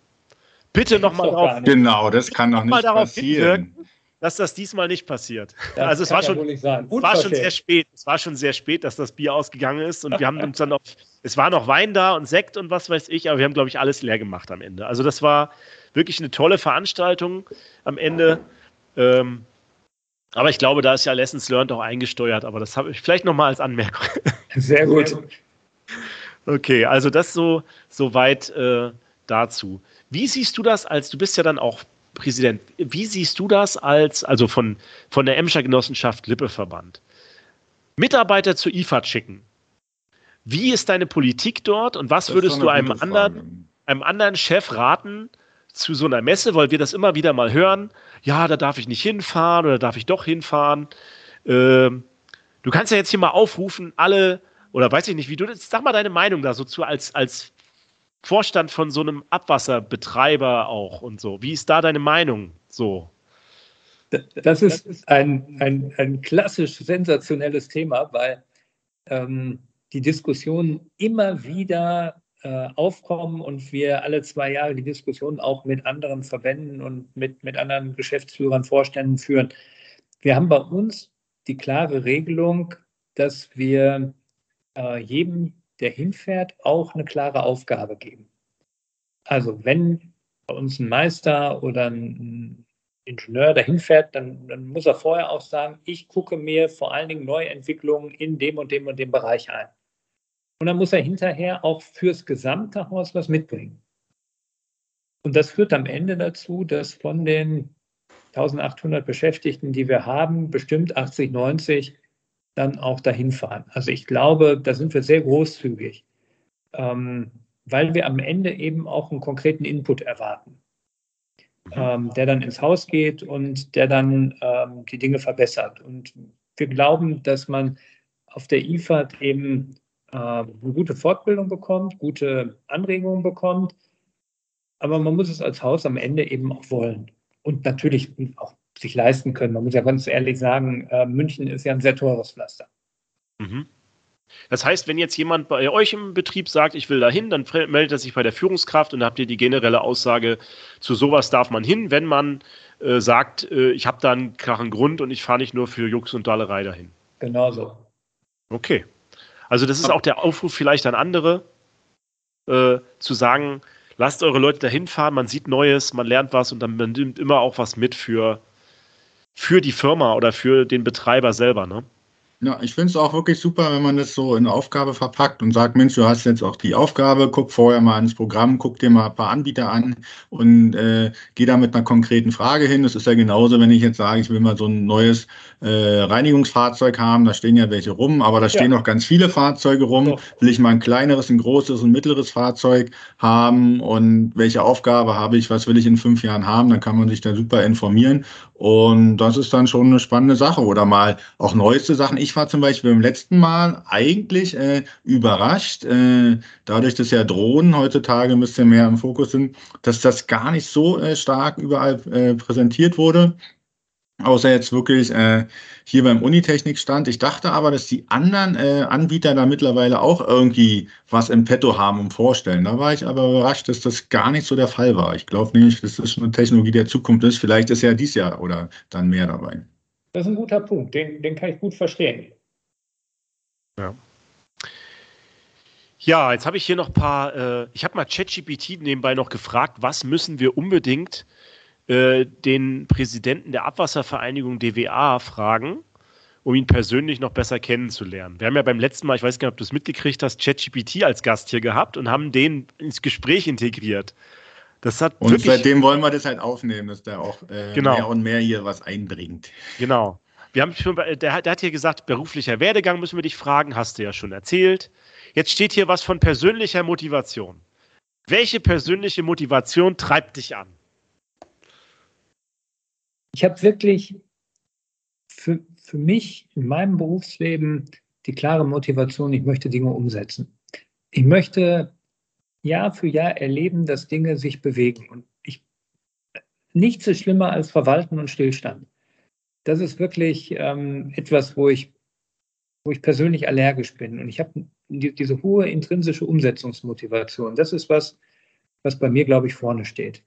Bitte nochmal darauf. Genau, das kann doch nicht passieren. Hinwirken, dass das diesmal nicht passiert. Das also es war schon, war schon sehr spät. Es war schon sehr spät, dass das Bier ausgegangen ist und wir haben uns dann noch, es war noch Wein da und Sekt und was weiß ich, aber wir haben glaube ich alles leer gemacht am Ende. Also das war wirklich eine tolle Veranstaltung am Ende. Ähm, aber ich glaube, da ist ja Lessons Learned auch eingesteuert, aber das habe ich vielleicht nochmal als Anmerkung. [LAUGHS] Sehr gut. Okay, also das so, so weit äh, dazu. Wie siehst du das als, du bist ja dann auch Präsident, wie siehst du das als, also von, von der Emscher Genossenschaft Lippeverband? Mitarbeiter zur IFA schicken. Wie ist deine Politik dort und was würdest du einem anderen, einem anderen Chef raten zu so einer Messe, weil wir das immer wieder mal hören? Ja, da darf ich nicht hinfahren oder darf ich doch hinfahren. Ähm, du kannst ja jetzt hier mal aufrufen, alle, oder weiß ich nicht, wie du das, sag mal deine Meinung da so zu als, als Vorstand von so einem Abwasserbetreiber auch und so. Wie ist da deine Meinung so? Das ist ein, ein, ein klassisch sensationelles Thema, weil ähm, die Diskussionen immer wieder äh, aufkommen und wir alle zwei Jahre die Diskussion auch mit anderen Verbänden und mit, mit anderen Geschäftsführern, Vorständen führen. Wir haben bei uns die klare Regelung, dass wir äh, jedem der hinfährt, auch eine klare Aufgabe geben. Also wenn bei uns ein Meister oder ein Ingenieur dahin fährt, dann, dann, muss er vorher auch sagen, ich gucke mir vor allen Dingen Neuentwicklungen in dem und dem und dem Bereich ein. Und dann muss er hinterher auch fürs gesamte Haus was mitbringen. Und das führt am Ende dazu, dass von den 1800 Beschäftigten, die wir haben, bestimmt 80, 90 dann auch dahin fahren. Also ich glaube, da sind wir sehr großzügig, ähm, weil wir am Ende eben auch einen konkreten Input erwarten, ähm, der dann ins Haus geht und der dann ähm, die Dinge verbessert. Und wir glauben, dass man auf der IFAD eben äh, eine gute Fortbildung bekommt, gute Anregungen bekommt, aber man muss es als Haus am Ende eben auch wollen und natürlich auch sich leisten können. Man muss ja ganz ehrlich sagen, äh, München ist ja ein sehr teures Pflaster. Mhm. Das heißt, wenn jetzt jemand bei euch im Betrieb sagt, ich will da hin, dann meldet er sich bei der Führungskraft und dann habt ihr die generelle Aussage, zu sowas darf man hin, wenn man äh, sagt, äh, ich habe da einen klaren Grund und ich fahre nicht nur für Jux und Dallerei dahin. Genau so. Okay. Also das ist auch der Aufruf vielleicht an andere, äh, zu sagen, lasst eure Leute dahin fahren, man sieht Neues, man lernt was und dann man nimmt immer auch was mit für, für die Firma oder für den Betreiber selber, ne? Ja, ich finde es auch wirklich super, wenn man das so in eine Aufgabe verpackt und sagt, Mensch, du hast jetzt auch die Aufgabe, guck vorher mal ins Programm, guck dir mal ein paar Anbieter an und äh, geh da mit einer konkreten Frage hin. Das ist ja genauso, wenn ich jetzt sage, ich will mal so ein neues äh, Reinigungsfahrzeug haben, da stehen ja welche rum, aber da stehen ja. noch ganz viele Fahrzeuge rum. Doch. Will ich mal ein kleineres, ein großes, ein mittleres Fahrzeug haben und welche Aufgabe habe ich, was will ich in fünf Jahren haben, dann kann man sich da super informieren und das ist dann schon eine spannende Sache oder mal auch neueste Sachen. Ich war zum Beispiel beim letzten Mal eigentlich äh, überrascht, äh, dadurch, dass ja Drohnen heutzutage ein bisschen mehr im Fokus sind, dass das gar nicht so äh, stark überall äh, präsentiert wurde. Außer jetzt wirklich äh, hier beim Unitechnik-Stand. Ich dachte aber, dass die anderen äh, Anbieter da mittlerweile auch irgendwie was im Petto haben und vorstellen. Da war ich aber überrascht, dass das gar nicht so der Fall war. Ich glaube nämlich, dass das eine Technologie der Zukunft ist. Vielleicht ist ja dies Jahr oder dann mehr dabei. Das ist ein guter Punkt, den, den kann ich gut verstehen. Ja. Ja, jetzt habe ich hier noch ein paar, äh, ich habe mal ChatGPT nebenbei noch gefragt, was müssen wir unbedingt äh, den Präsidenten der Abwasservereinigung DWA fragen, um ihn persönlich noch besser kennenzulernen. Wir haben ja beim letzten Mal, ich weiß gar nicht, ob du es mitgekriegt hast, ChatGPT als Gast hier gehabt und haben den ins Gespräch integriert. Das hat und seitdem wollen wir das halt aufnehmen, dass der auch äh, genau. mehr und mehr hier was einbringt. Genau. Wir haben schon, der, der hat hier gesagt, beruflicher Werdegang müssen wir dich fragen, hast du ja schon erzählt. Jetzt steht hier was von persönlicher Motivation. Welche persönliche Motivation treibt dich an? Ich habe wirklich für, für mich in meinem Berufsleben die klare Motivation, ich möchte Dinge umsetzen. Ich möchte Jahr für Jahr erleben, dass Dinge sich bewegen. Und ich, nichts ist schlimmer als Verwalten und Stillstand. Das ist wirklich ähm, etwas, wo ich, wo ich persönlich allergisch bin. Und ich habe die, diese hohe intrinsische Umsetzungsmotivation. Das ist was, was bei mir, glaube ich, vorne steht.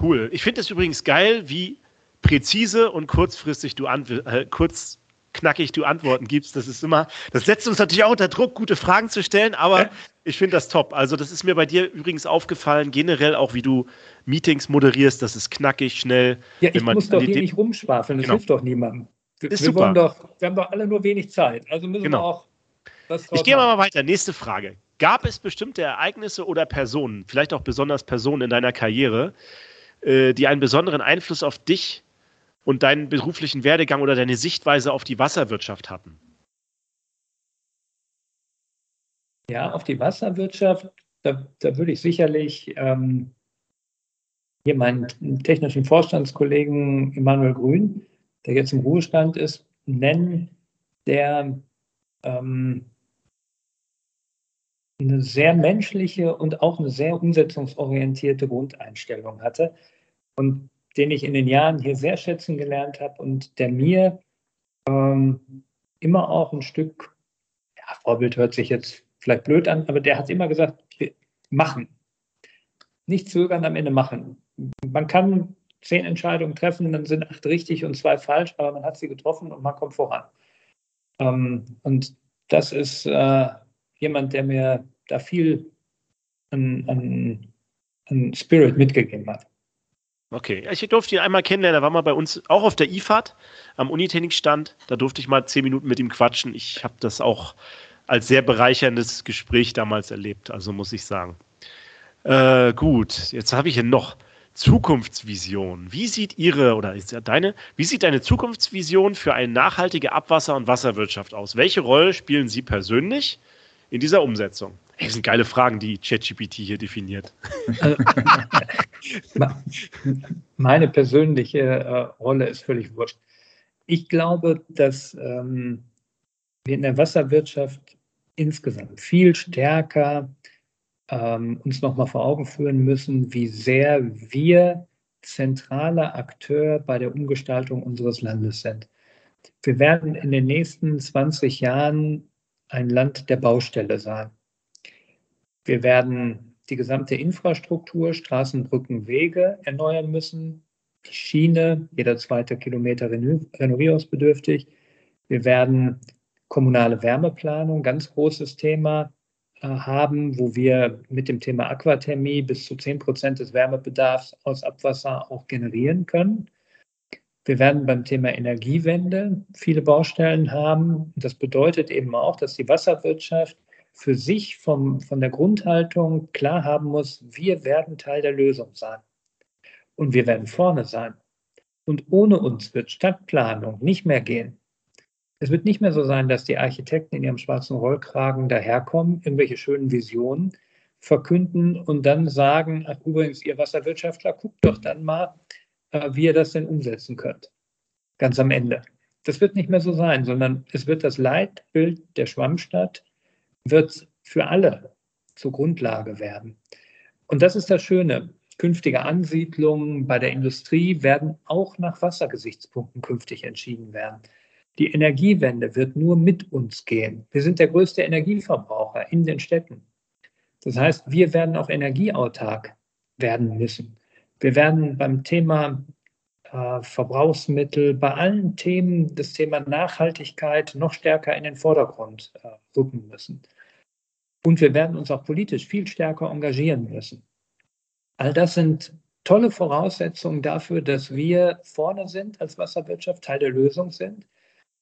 Cool. Ich finde es übrigens geil, wie präzise und kurzfristig du äh, kurz knackig du Antworten gibst. Das ist immer, das setzt uns natürlich auch unter Druck, gute Fragen zu stellen, aber ich finde das top. Also, das ist mir bei dir übrigens aufgefallen, generell auch, wie du Meetings moderierst, das ist knackig, schnell. Ja, ich muss doch hier nicht rumschwafeln, das genau. hilft doch niemandem. Wir, ist wir super. Doch, wir haben doch alle nur wenig Zeit, also müssen genau. wir auch was Ich gehe mal weiter. Nächste Frage. Gab es bestimmte Ereignisse oder Personen, vielleicht auch besonders Personen in deiner Karriere, äh, die einen besonderen Einfluss auf dich und deinen beruflichen Werdegang oder deine Sichtweise auf die Wasserwirtschaft hatten? Ja, auf die Wasserwirtschaft, da, da würde ich sicherlich ähm, hier meinen technischen Vorstandskollegen Emanuel Grün, der jetzt im Ruhestand ist, nennen, der ähm, eine sehr menschliche und auch eine sehr umsetzungsorientierte Grundeinstellung hatte. Und den ich in den Jahren hier sehr schätzen gelernt habe und der mir ähm, immer auch ein Stück, ja, Vorbild hört sich jetzt vielleicht blöd an, aber der hat immer gesagt, machen. Nicht zögern, am Ende machen. Man kann zehn Entscheidungen treffen, dann sind acht richtig und zwei falsch, aber man hat sie getroffen und man kommt voran. Ähm, und das ist äh, jemand, der mir da viel an, an, an Spirit mitgegeben hat. Okay, ich durfte ihn einmal kennenlernen. Er war mal bei uns auch auf der IFAD am Unitechnik-Stand. Da durfte ich mal zehn Minuten mit ihm quatschen. Ich habe das auch als sehr bereicherndes Gespräch damals erlebt, also muss ich sagen. Äh, gut, jetzt habe ich hier noch Zukunftsvision. Wie sieht Ihre oder ist ja deine, wie sieht deine Zukunftsvision für eine nachhaltige Abwasser- und Wasserwirtschaft aus? Welche Rolle spielen Sie persönlich in dieser Umsetzung? Das sind geile Fragen, die ChatGPT hier definiert. Also, [LAUGHS] meine persönliche äh, Rolle ist völlig wurscht. Ich glaube, dass ähm, wir in der Wasserwirtschaft insgesamt viel stärker ähm, uns nochmal vor Augen führen müssen, wie sehr wir zentraler Akteur bei der Umgestaltung unseres Landes sind. Wir werden in den nächsten 20 Jahren ein Land der Baustelle sein. Wir werden die gesamte Infrastruktur, Straßen, Brücken, Wege erneuern müssen. Die Schiene, jeder zweite Kilometer renovierungsbedürftig. Wir werden kommunale Wärmeplanung, ganz großes Thema äh, haben, wo wir mit dem Thema Aquathermie bis zu 10 Prozent des Wärmebedarfs aus Abwasser auch generieren können. Wir werden beim Thema Energiewende viele Baustellen haben. Das bedeutet eben auch, dass die Wasserwirtschaft für sich vom, von der Grundhaltung klar haben muss, wir werden Teil der Lösung sein. Und wir werden vorne sein. Und ohne uns wird Stadtplanung nicht mehr gehen. Es wird nicht mehr so sein, dass die Architekten in ihrem schwarzen Rollkragen daherkommen, irgendwelche schönen Visionen verkünden und dann sagen, ach übrigens, ihr Wasserwirtschaftler, guckt doch dann mal, äh, wie ihr das denn umsetzen könnt. Ganz am Ende. Das wird nicht mehr so sein, sondern es wird das Leitbild der Schwammstadt wird für alle zur Grundlage werden. Und das ist das Schöne. Künftige Ansiedlungen bei der Industrie werden auch nach Wassergesichtspunkten künftig entschieden werden. Die Energiewende wird nur mit uns gehen. Wir sind der größte Energieverbraucher in den Städten. Das heißt, wir werden auch energieautark werden müssen. Wir werden beim Thema Verbrauchsmittel, bei allen Themen das Thema Nachhaltigkeit noch stärker in den Vordergrund äh, rücken müssen. Und wir werden uns auch politisch viel stärker engagieren müssen. All das sind tolle Voraussetzungen dafür, dass wir vorne sind als Wasserwirtschaft, Teil der Lösung sind.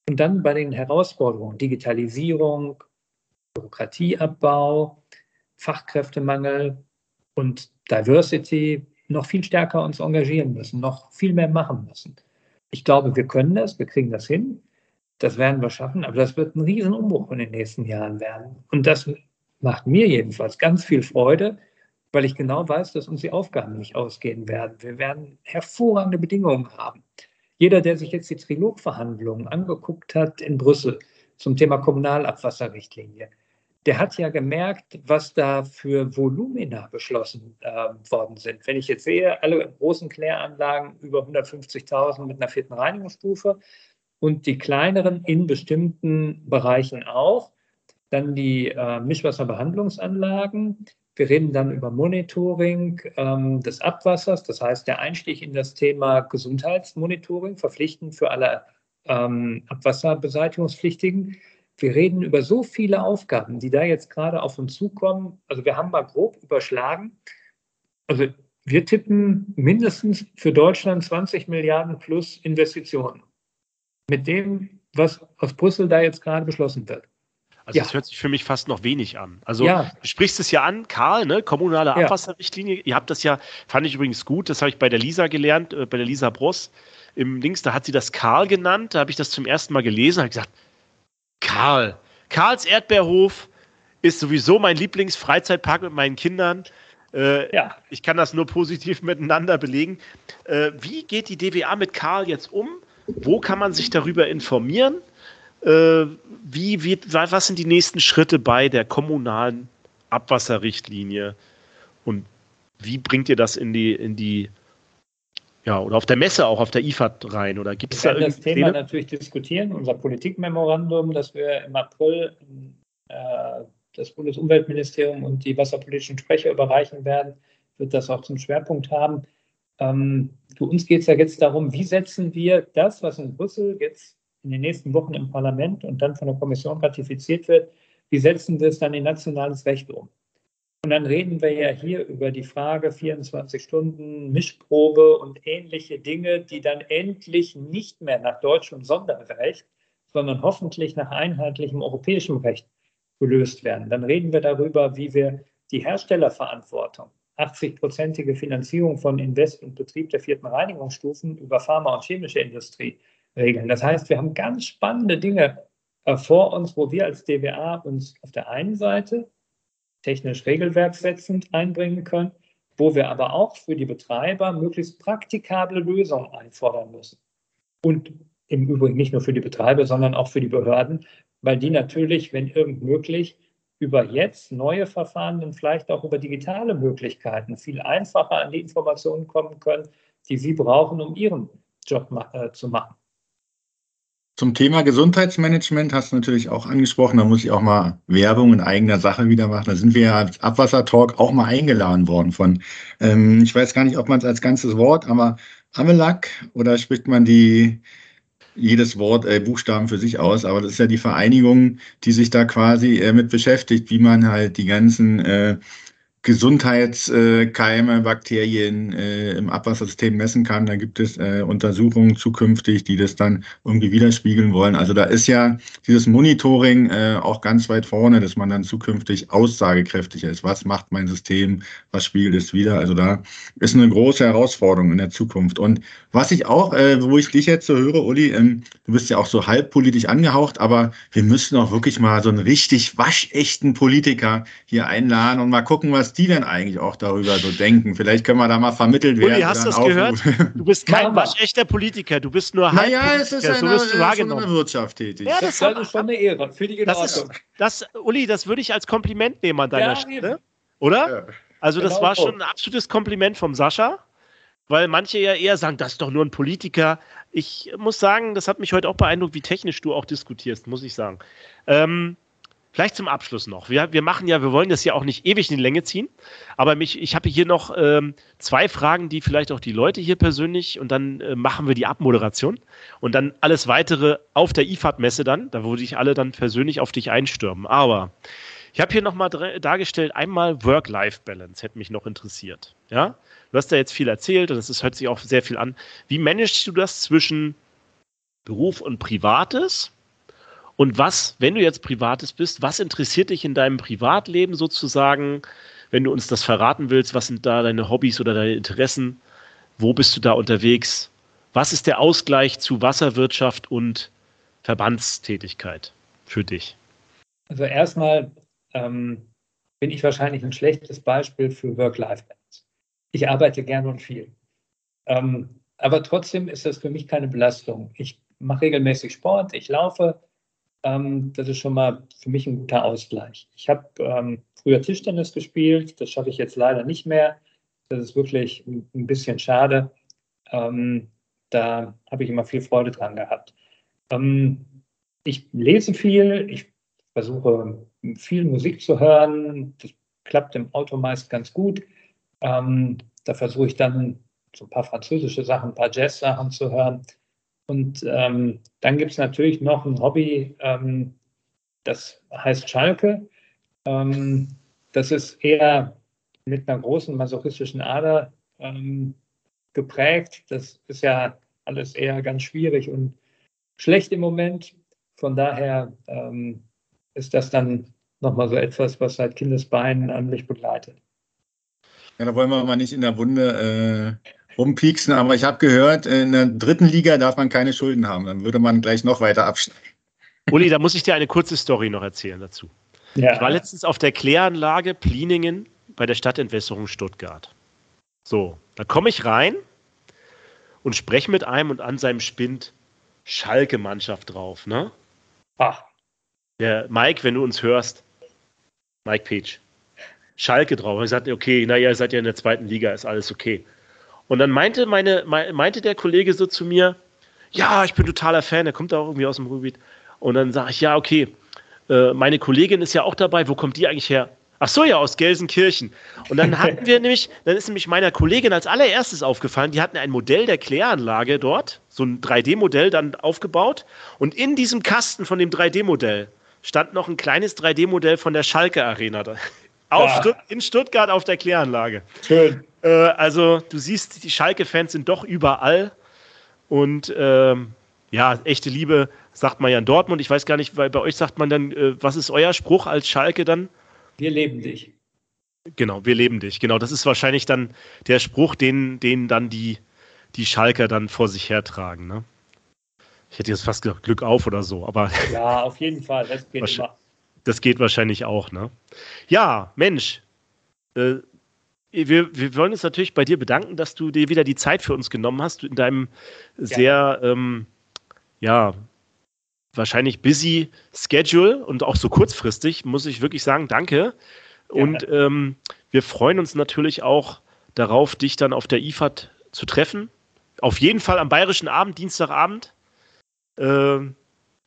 Und dann bei den Herausforderungen, Digitalisierung, Bürokratieabbau, Fachkräftemangel und Diversity, noch viel stärker uns engagieren müssen, noch viel mehr machen müssen. Ich glaube, wir können das, wir kriegen das hin, das werden wir schaffen, aber das wird ein Riesenumbruch in den nächsten Jahren werden. Und das macht mir jedenfalls ganz viel Freude, weil ich genau weiß, dass uns die Aufgaben nicht ausgehen werden. Wir werden hervorragende Bedingungen haben. Jeder, der sich jetzt die Trilogverhandlungen angeguckt hat in Brüssel zum Thema Kommunalabwasserrichtlinie, der hat ja gemerkt, was da für Volumina beschlossen äh, worden sind. Wenn ich jetzt sehe, alle großen Kläranlagen über 150.000 mit einer vierten Reinigungsstufe und die kleineren in bestimmten Bereichen auch, dann die äh, Mischwasserbehandlungsanlagen. Wir reden dann über Monitoring ähm, des Abwassers, das heißt der Einstieg in das Thema Gesundheitsmonitoring, verpflichtend für alle ähm, Abwasserbeseitigungspflichtigen. Wir reden über so viele Aufgaben, die da jetzt gerade auf uns zukommen. Also wir haben mal grob überschlagen. Also wir tippen mindestens für Deutschland 20 Milliarden plus Investitionen. Mit dem, was aus Brüssel da jetzt gerade beschlossen wird. Also ja. das hört sich für mich fast noch wenig an. Also ja. du sprichst es ja an, Karl, ne? kommunale Abwasserrichtlinie. Ja. Ihr habt das ja, fand ich übrigens gut, das habe ich bei der Lisa gelernt, äh, bei der Lisa Bross im Links, da hat sie das Karl genannt, da habe ich das zum ersten Mal gelesen, habe gesagt, Karl. Karls Erdbeerhof ist sowieso mein Lieblingsfreizeitpark mit meinen Kindern. Äh, ja. Ich kann das nur positiv [LAUGHS] miteinander belegen. Äh, wie geht die DWA mit Karl jetzt um? Wo kann man sich darüber informieren? Äh, wie wird, was sind die nächsten Schritte bei der kommunalen Abwasserrichtlinie? Und wie bringt ihr das in die, in die ja, oder auf der Messe auch, auf der IFAD rein? Oder gibt es da das Thema Pläne? natürlich diskutieren. Unser Politikmemorandum, das wir im April äh, das Bundesumweltministerium und die wasserpolitischen Sprecher überreichen werden, wird das auch zum Schwerpunkt haben. Ähm, für uns geht es ja jetzt darum, wie setzen wir das, was in Brüssel jetzt in den nächsten Wochen im Parlament und dann von der Kommission ratifiziert wird, wie setzen wir es dann in nationales Recht um? Und dann reden wir ja hier über die Frage 24 Stunden Mischprobe und ähnliche Dinge, die dann endlich nicht mehr nach deutschem Sonderrecht, sondern hoffentlich nach einheitlichem europäischem Recht gelöst werden. Dann reden wir darüber, wie wir die Herstellerverantwortung, 80-prozentige Finanzierung von Invest und Betrieb der vierten Reinigungsstufen über Pharma- und chemische Industrie regeln. Das heißt, wir haben ganz spannende Dinge äh, vor uns, wo wir als DWA uns auf der einen Seite technisch regelwerksetzend einbringen können, wo wir aber auch für die Betreiber möglichst praktikable Lösungen einfordern müssen. Und im Übrigen nicht nur für die Betreiber, sondern auch für die Behörden, weil die natürlich, wenn irgend möglich, über jetzt neue Verfahren und vielleicht auch über digitale Möglichkeiten viel einfacher an die Informationen kommen können, die sie brauchen, um ihren Job äh, zu machen. Zum Thema Gesundheitsmanagement hast du natürlich auch angesprochen. Da muss ich auch mal Werbung in eigener Sache wieder machen. Da sind wir ja als Abwassertalk auch mal eingeladen worden von, ähm, ich weiß gar nicht, ob man es als ganzes Wort, aber Amelak oder spricht man die jedes Wort, äh, Buchstaben für sich aus, aber das ist ja die Vereinigung, die sich da quasi äh, mit beschäftigt, wie man halt die ganzen äh, Gesundheitskeime, Bakterien äh, im Abwassersystem messen kann. Da gibt es äh, Untersuchungen zukünftig, die das dann irgendwie widerspiegeln wollen. Also da ist ja dieses Monitoring äh, auch ganz weit vorne, dass man dann zukünftig aussagekräftiger ist. Was macht mein System? Was spiegelt es wieder? Also da ist eine große Herausforderung in der Zukunft. Und was ich auch, äh, wo ich dich jetzt so höre, Uli, ähm, du bist ja auch so halbpolitisch angehaucht, aber wir müssen auch wirklich mal so einen richtig waschechten Politiker hier einladen und mal gucken, was die denn eigentlich auch darüber so denken? Vielleicht können wir da mal vermittelt werden. Uli, hast du das gehört? [LAUGHS] Du bist kein waschechter Politiker, du bist nur halb Naja, es ist so eine, in der Wirtschaft tätig. Ja, das, das ist schon eine Ehre. Für die das ist, das, Uli, das würde ich als Kompliment nehmen an deiner ja, Stelle. Oder? Ja. Also das genau war schon ein absolutes Kompliment vom Sascha, weil manche ja eher sagen, das ist doch nur ein Politiker. Ich muss sagen, das hat mich heute auch beeindruckt, wie technisch du auch diskutierst, muss ich sagen. Ähm, Vielleicht zum Abschluss noch. Wir, wir machen ja, wir wollen das ja auch nicht ewig in die Länge ziehen, aber mich, ich habe hier noch ähm, zwei Fragen, die vielleicht auch die Leute hier persönlich und dann äh, machen wir die Abmoderation und dann alles weitere auf der IFAD-Messe dann, da würde ich alle dann persönlich auf dich einstürmen. Aber ich habe hier nochmal dargestellt, einmal Work-Life-Balance hätte mich noch interessiert. Ja? Du hast da jetzt viel erzählt und es hört sich auch sehr viel an. Wie managst du das zwischen Beruf und Privates? Und was, wenn du jetzt Privates bist, was interessiert dich in deinem Privatleben sozusagen, wenn du uns das verraten willst? Was sind da deine Hobbys oder deine Interessen? Wo bist du da unterwegs? Was ist der Ausgleich zu Wasserwirtschaft und Verbandstätigkeit für dich? Also erstmal, ähm, bin ich wahrscheinlich ein schlechtes Beispiel für Work-Life-Balance. Ich arbeite gerne und viel. Ähm, aber trotzdem ist das für mich keine Belastung. Ich mache regelmäßig Sport, ich laufe. Ähm, das ist schon mal für mich ein guter Ausgleich. Ich habe ähm, früher Tischtennis gespielt, das schaffe ich jetzt leider nicht mehr. Das ist wirklich ein bisschen schade. Ähm, da habe ich immer viel Freude dran gehabt. Ähm, ich lese viel, ich versuche viel Musik zu hören. Das klappt im Auto meist ganz gut. Ähm, da versuche ich dann so ein paar französische Sachen, ein paar Jazz-Sachen zu hören. Und ähm, dann gibt es natürlich noch ein Hobby, ähm, das heißt Schalke. Ähm, das ist eher mit einer großen masochistischen Ader ähm, geprägt. Das ist ja alles eher ganz schwierig und schlecht im Moment. Von daher ähm, ist das dann nochmal so etwas, was seit Kindesbeinen an mich begleitet. Ja, da wollen wir mal nicht in der Wunde äh, rumpieksen, aber ich habe gehört, in der dritten Liga darf man keine Schulden haben. Dann würde man gleich noch weiter absteigen. Uli, da muss ich dir eine kurze Story noch erzählen dazu. Ja. Ich war letztens auf der Kläranlage Pliningen bei der Stadtentwässerung Stuttgart. So, da komme ich rein und spreche mit einem und an seinem Spind Schalke-Mannschaft drauf, ne? Ach. Der Mike, wenn du uns hörst, Mike Peach, Schalke drauf. Und ich sagte, okay, naja, ihr seid ja in der zweiten Liga, ist alles okay. Und dann meinte, meine, meinte der Kollege so zu mir, ja, ich bin totaler Fan, der kommt da auch irgendwie aus dem Ruhrgebiet. Und dann sage ich, ja, okay, äh, meine Kollegin ist ja auch dabei, wo kommt die eigentlich her? Ach so, ja, aus Gelsenkirchen. Und dann [LAUGHS] hatten wir nämlich, dann ist nämlich meiner Kollegin als allererstes aufgefallen, die hatten ein Modell der Kläranlage dort, so ein 3D-Modell dann aufgebaut. Und in diesem Kasten von dem 3D-Modell stand noch ein kleines 3D-Modell von der Schalke Arena da. Stutt in Stuttgart auf der Kläranlage. Schön. Äh, also, du siehst, die Schalke-Fans sind doch überall. Und ähm, ja, echte Liebe sagt man ja in Dortmund. Ich weiß gar nicht, weil bei euch sagt man dann, äh, was ist euer Spruch als Schalke dann? Wir leben dich. Genau, wir leben dich. Genau, das ist wahrscheinlich dann der Spruch, den, den dann die, die Schalker dann vor sich hertragen. Ne? Ich hätte jetzt fast gesagt, Glück auf oder so, aber. Ja, auf jeden Fall. Das geht, immer. Das geht wahrscheinlich auch, ne? Ja, Mensch. Äh, wir, wir wollen uns natürlich bei dir bedanken, dass du dir wieder die Zeit für uns genommen hast in deinem ja. sehr, ähm, ja, wahrscheinlich busy Schedule und auch so kurzfristig, muss ich wirklich sagen, danke. Und ähm, wir freuen uns natürlich auch darauf, dich dann auf der IFAD zu treffen. Auf jeden Fall am Bayerischen Abend, Dienstagabend. Äh,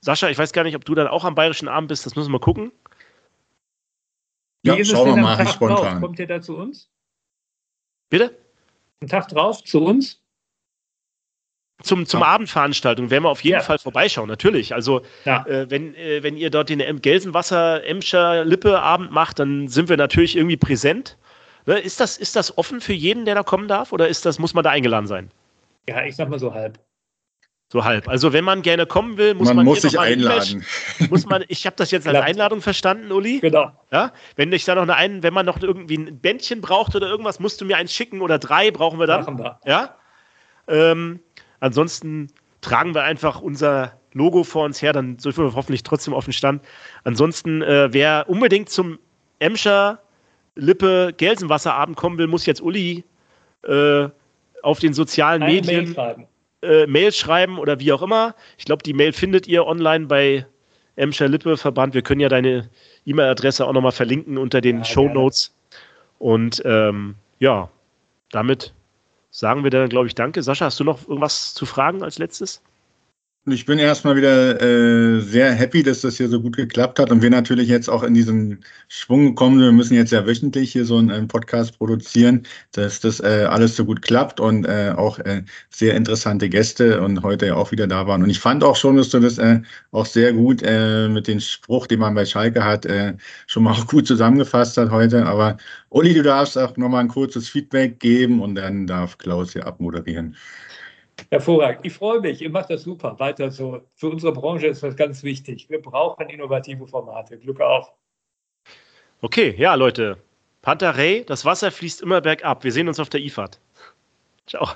Sascha, ich weiß gar nicht, ob du dann auch am Bayerischen Abend bist, das müssen wir gucken. Ja, schauen wir mal, spontan. Kommt ihr da zu uns? Bitte? Einen Tag drauf zu uns? zum, zum ja. Abendveranstaltung werden wir auf jeden ja. Fall vorbeischauen, natürlich. Also ja. äh, wenn, äh, wenn ihr dort den Gelsenwasser Emscher Lippe Abend macht, dann sind wir natürlich irgendwie präsent. Ne? Ist, das, ist das offen für jeden, der da kommen darf, oder ist das, muss man da eingeladen sein? Ja, ich sag mal so halb. So halb. Also wenn man gerne kommen will, muss man, man muss sich einladen. muss man, ich habe das jetzt als Einladung verstanden, Uli. Genau. Ja, wenn ich da noch eine, ein, wenn man noch irgendwie ein Bändchen braucht oder irgendwas, musst du mir eins schicken oder drei brauchen wir dann. Machen wir. Ja. Ähm, Ansonsten tragen wir einfach unser Logo vor uns her, dann sind wir hoffentlich trotzdem auf dem Stand. Ansonsten, äh, wer unbedingt zum Emscher Lippe Gelsenwasserabend kommen will, muss jetzt Uli äh, auf den sozialen Eine Medien. Äh, Mail schreiben oder wie auch immer. Ich glaube, die Mail findet ihr online bei Emscher Lippe Verband. Wir können ja deine E-Mail-Adresse auch nochmal verlinken unter den ja, Show Notes. Und ähm, ja, damit sagen wir dann, glaube ich, danke. Sascha, hast du noch irgendwas zu fragen als letztes? Ich bin erstmal wieder äh, sehr happy, dass das hier so gut geklappt hat und wir natürlich jetzt auch in diesen Schwung gekommen sind. Wir müssen jetzt ja wöchentlich hier so einen, einen Podcast produzieren, dass das äh, alles so gut klappt und äh, auch äh, sehr interessante Gäste und heute ja auch wieder da waren. Und ich fand auch schon, dass du das äh, auch sehr gut äh, mit dem Spruch, den man bei Schalke hat, äh, schon mal auch [LAUGHS] gut zusammengefasst hat heute. Aber Uli, du darfst auch nochmal ein kurzes Feedback geben und dann darf Klaus hier abmoderieren. Hervorragend. Ich freue mich. Ihr macht das super. Weiter so. Für unsere Branche ist das ganz wichtig. Wir brauchen innovative Formate. Glück auf. Okay, ja, Leute. Pantarei, das Wasser fließt immer bergab. Wir sehen uns auf der IFAD. Ciao.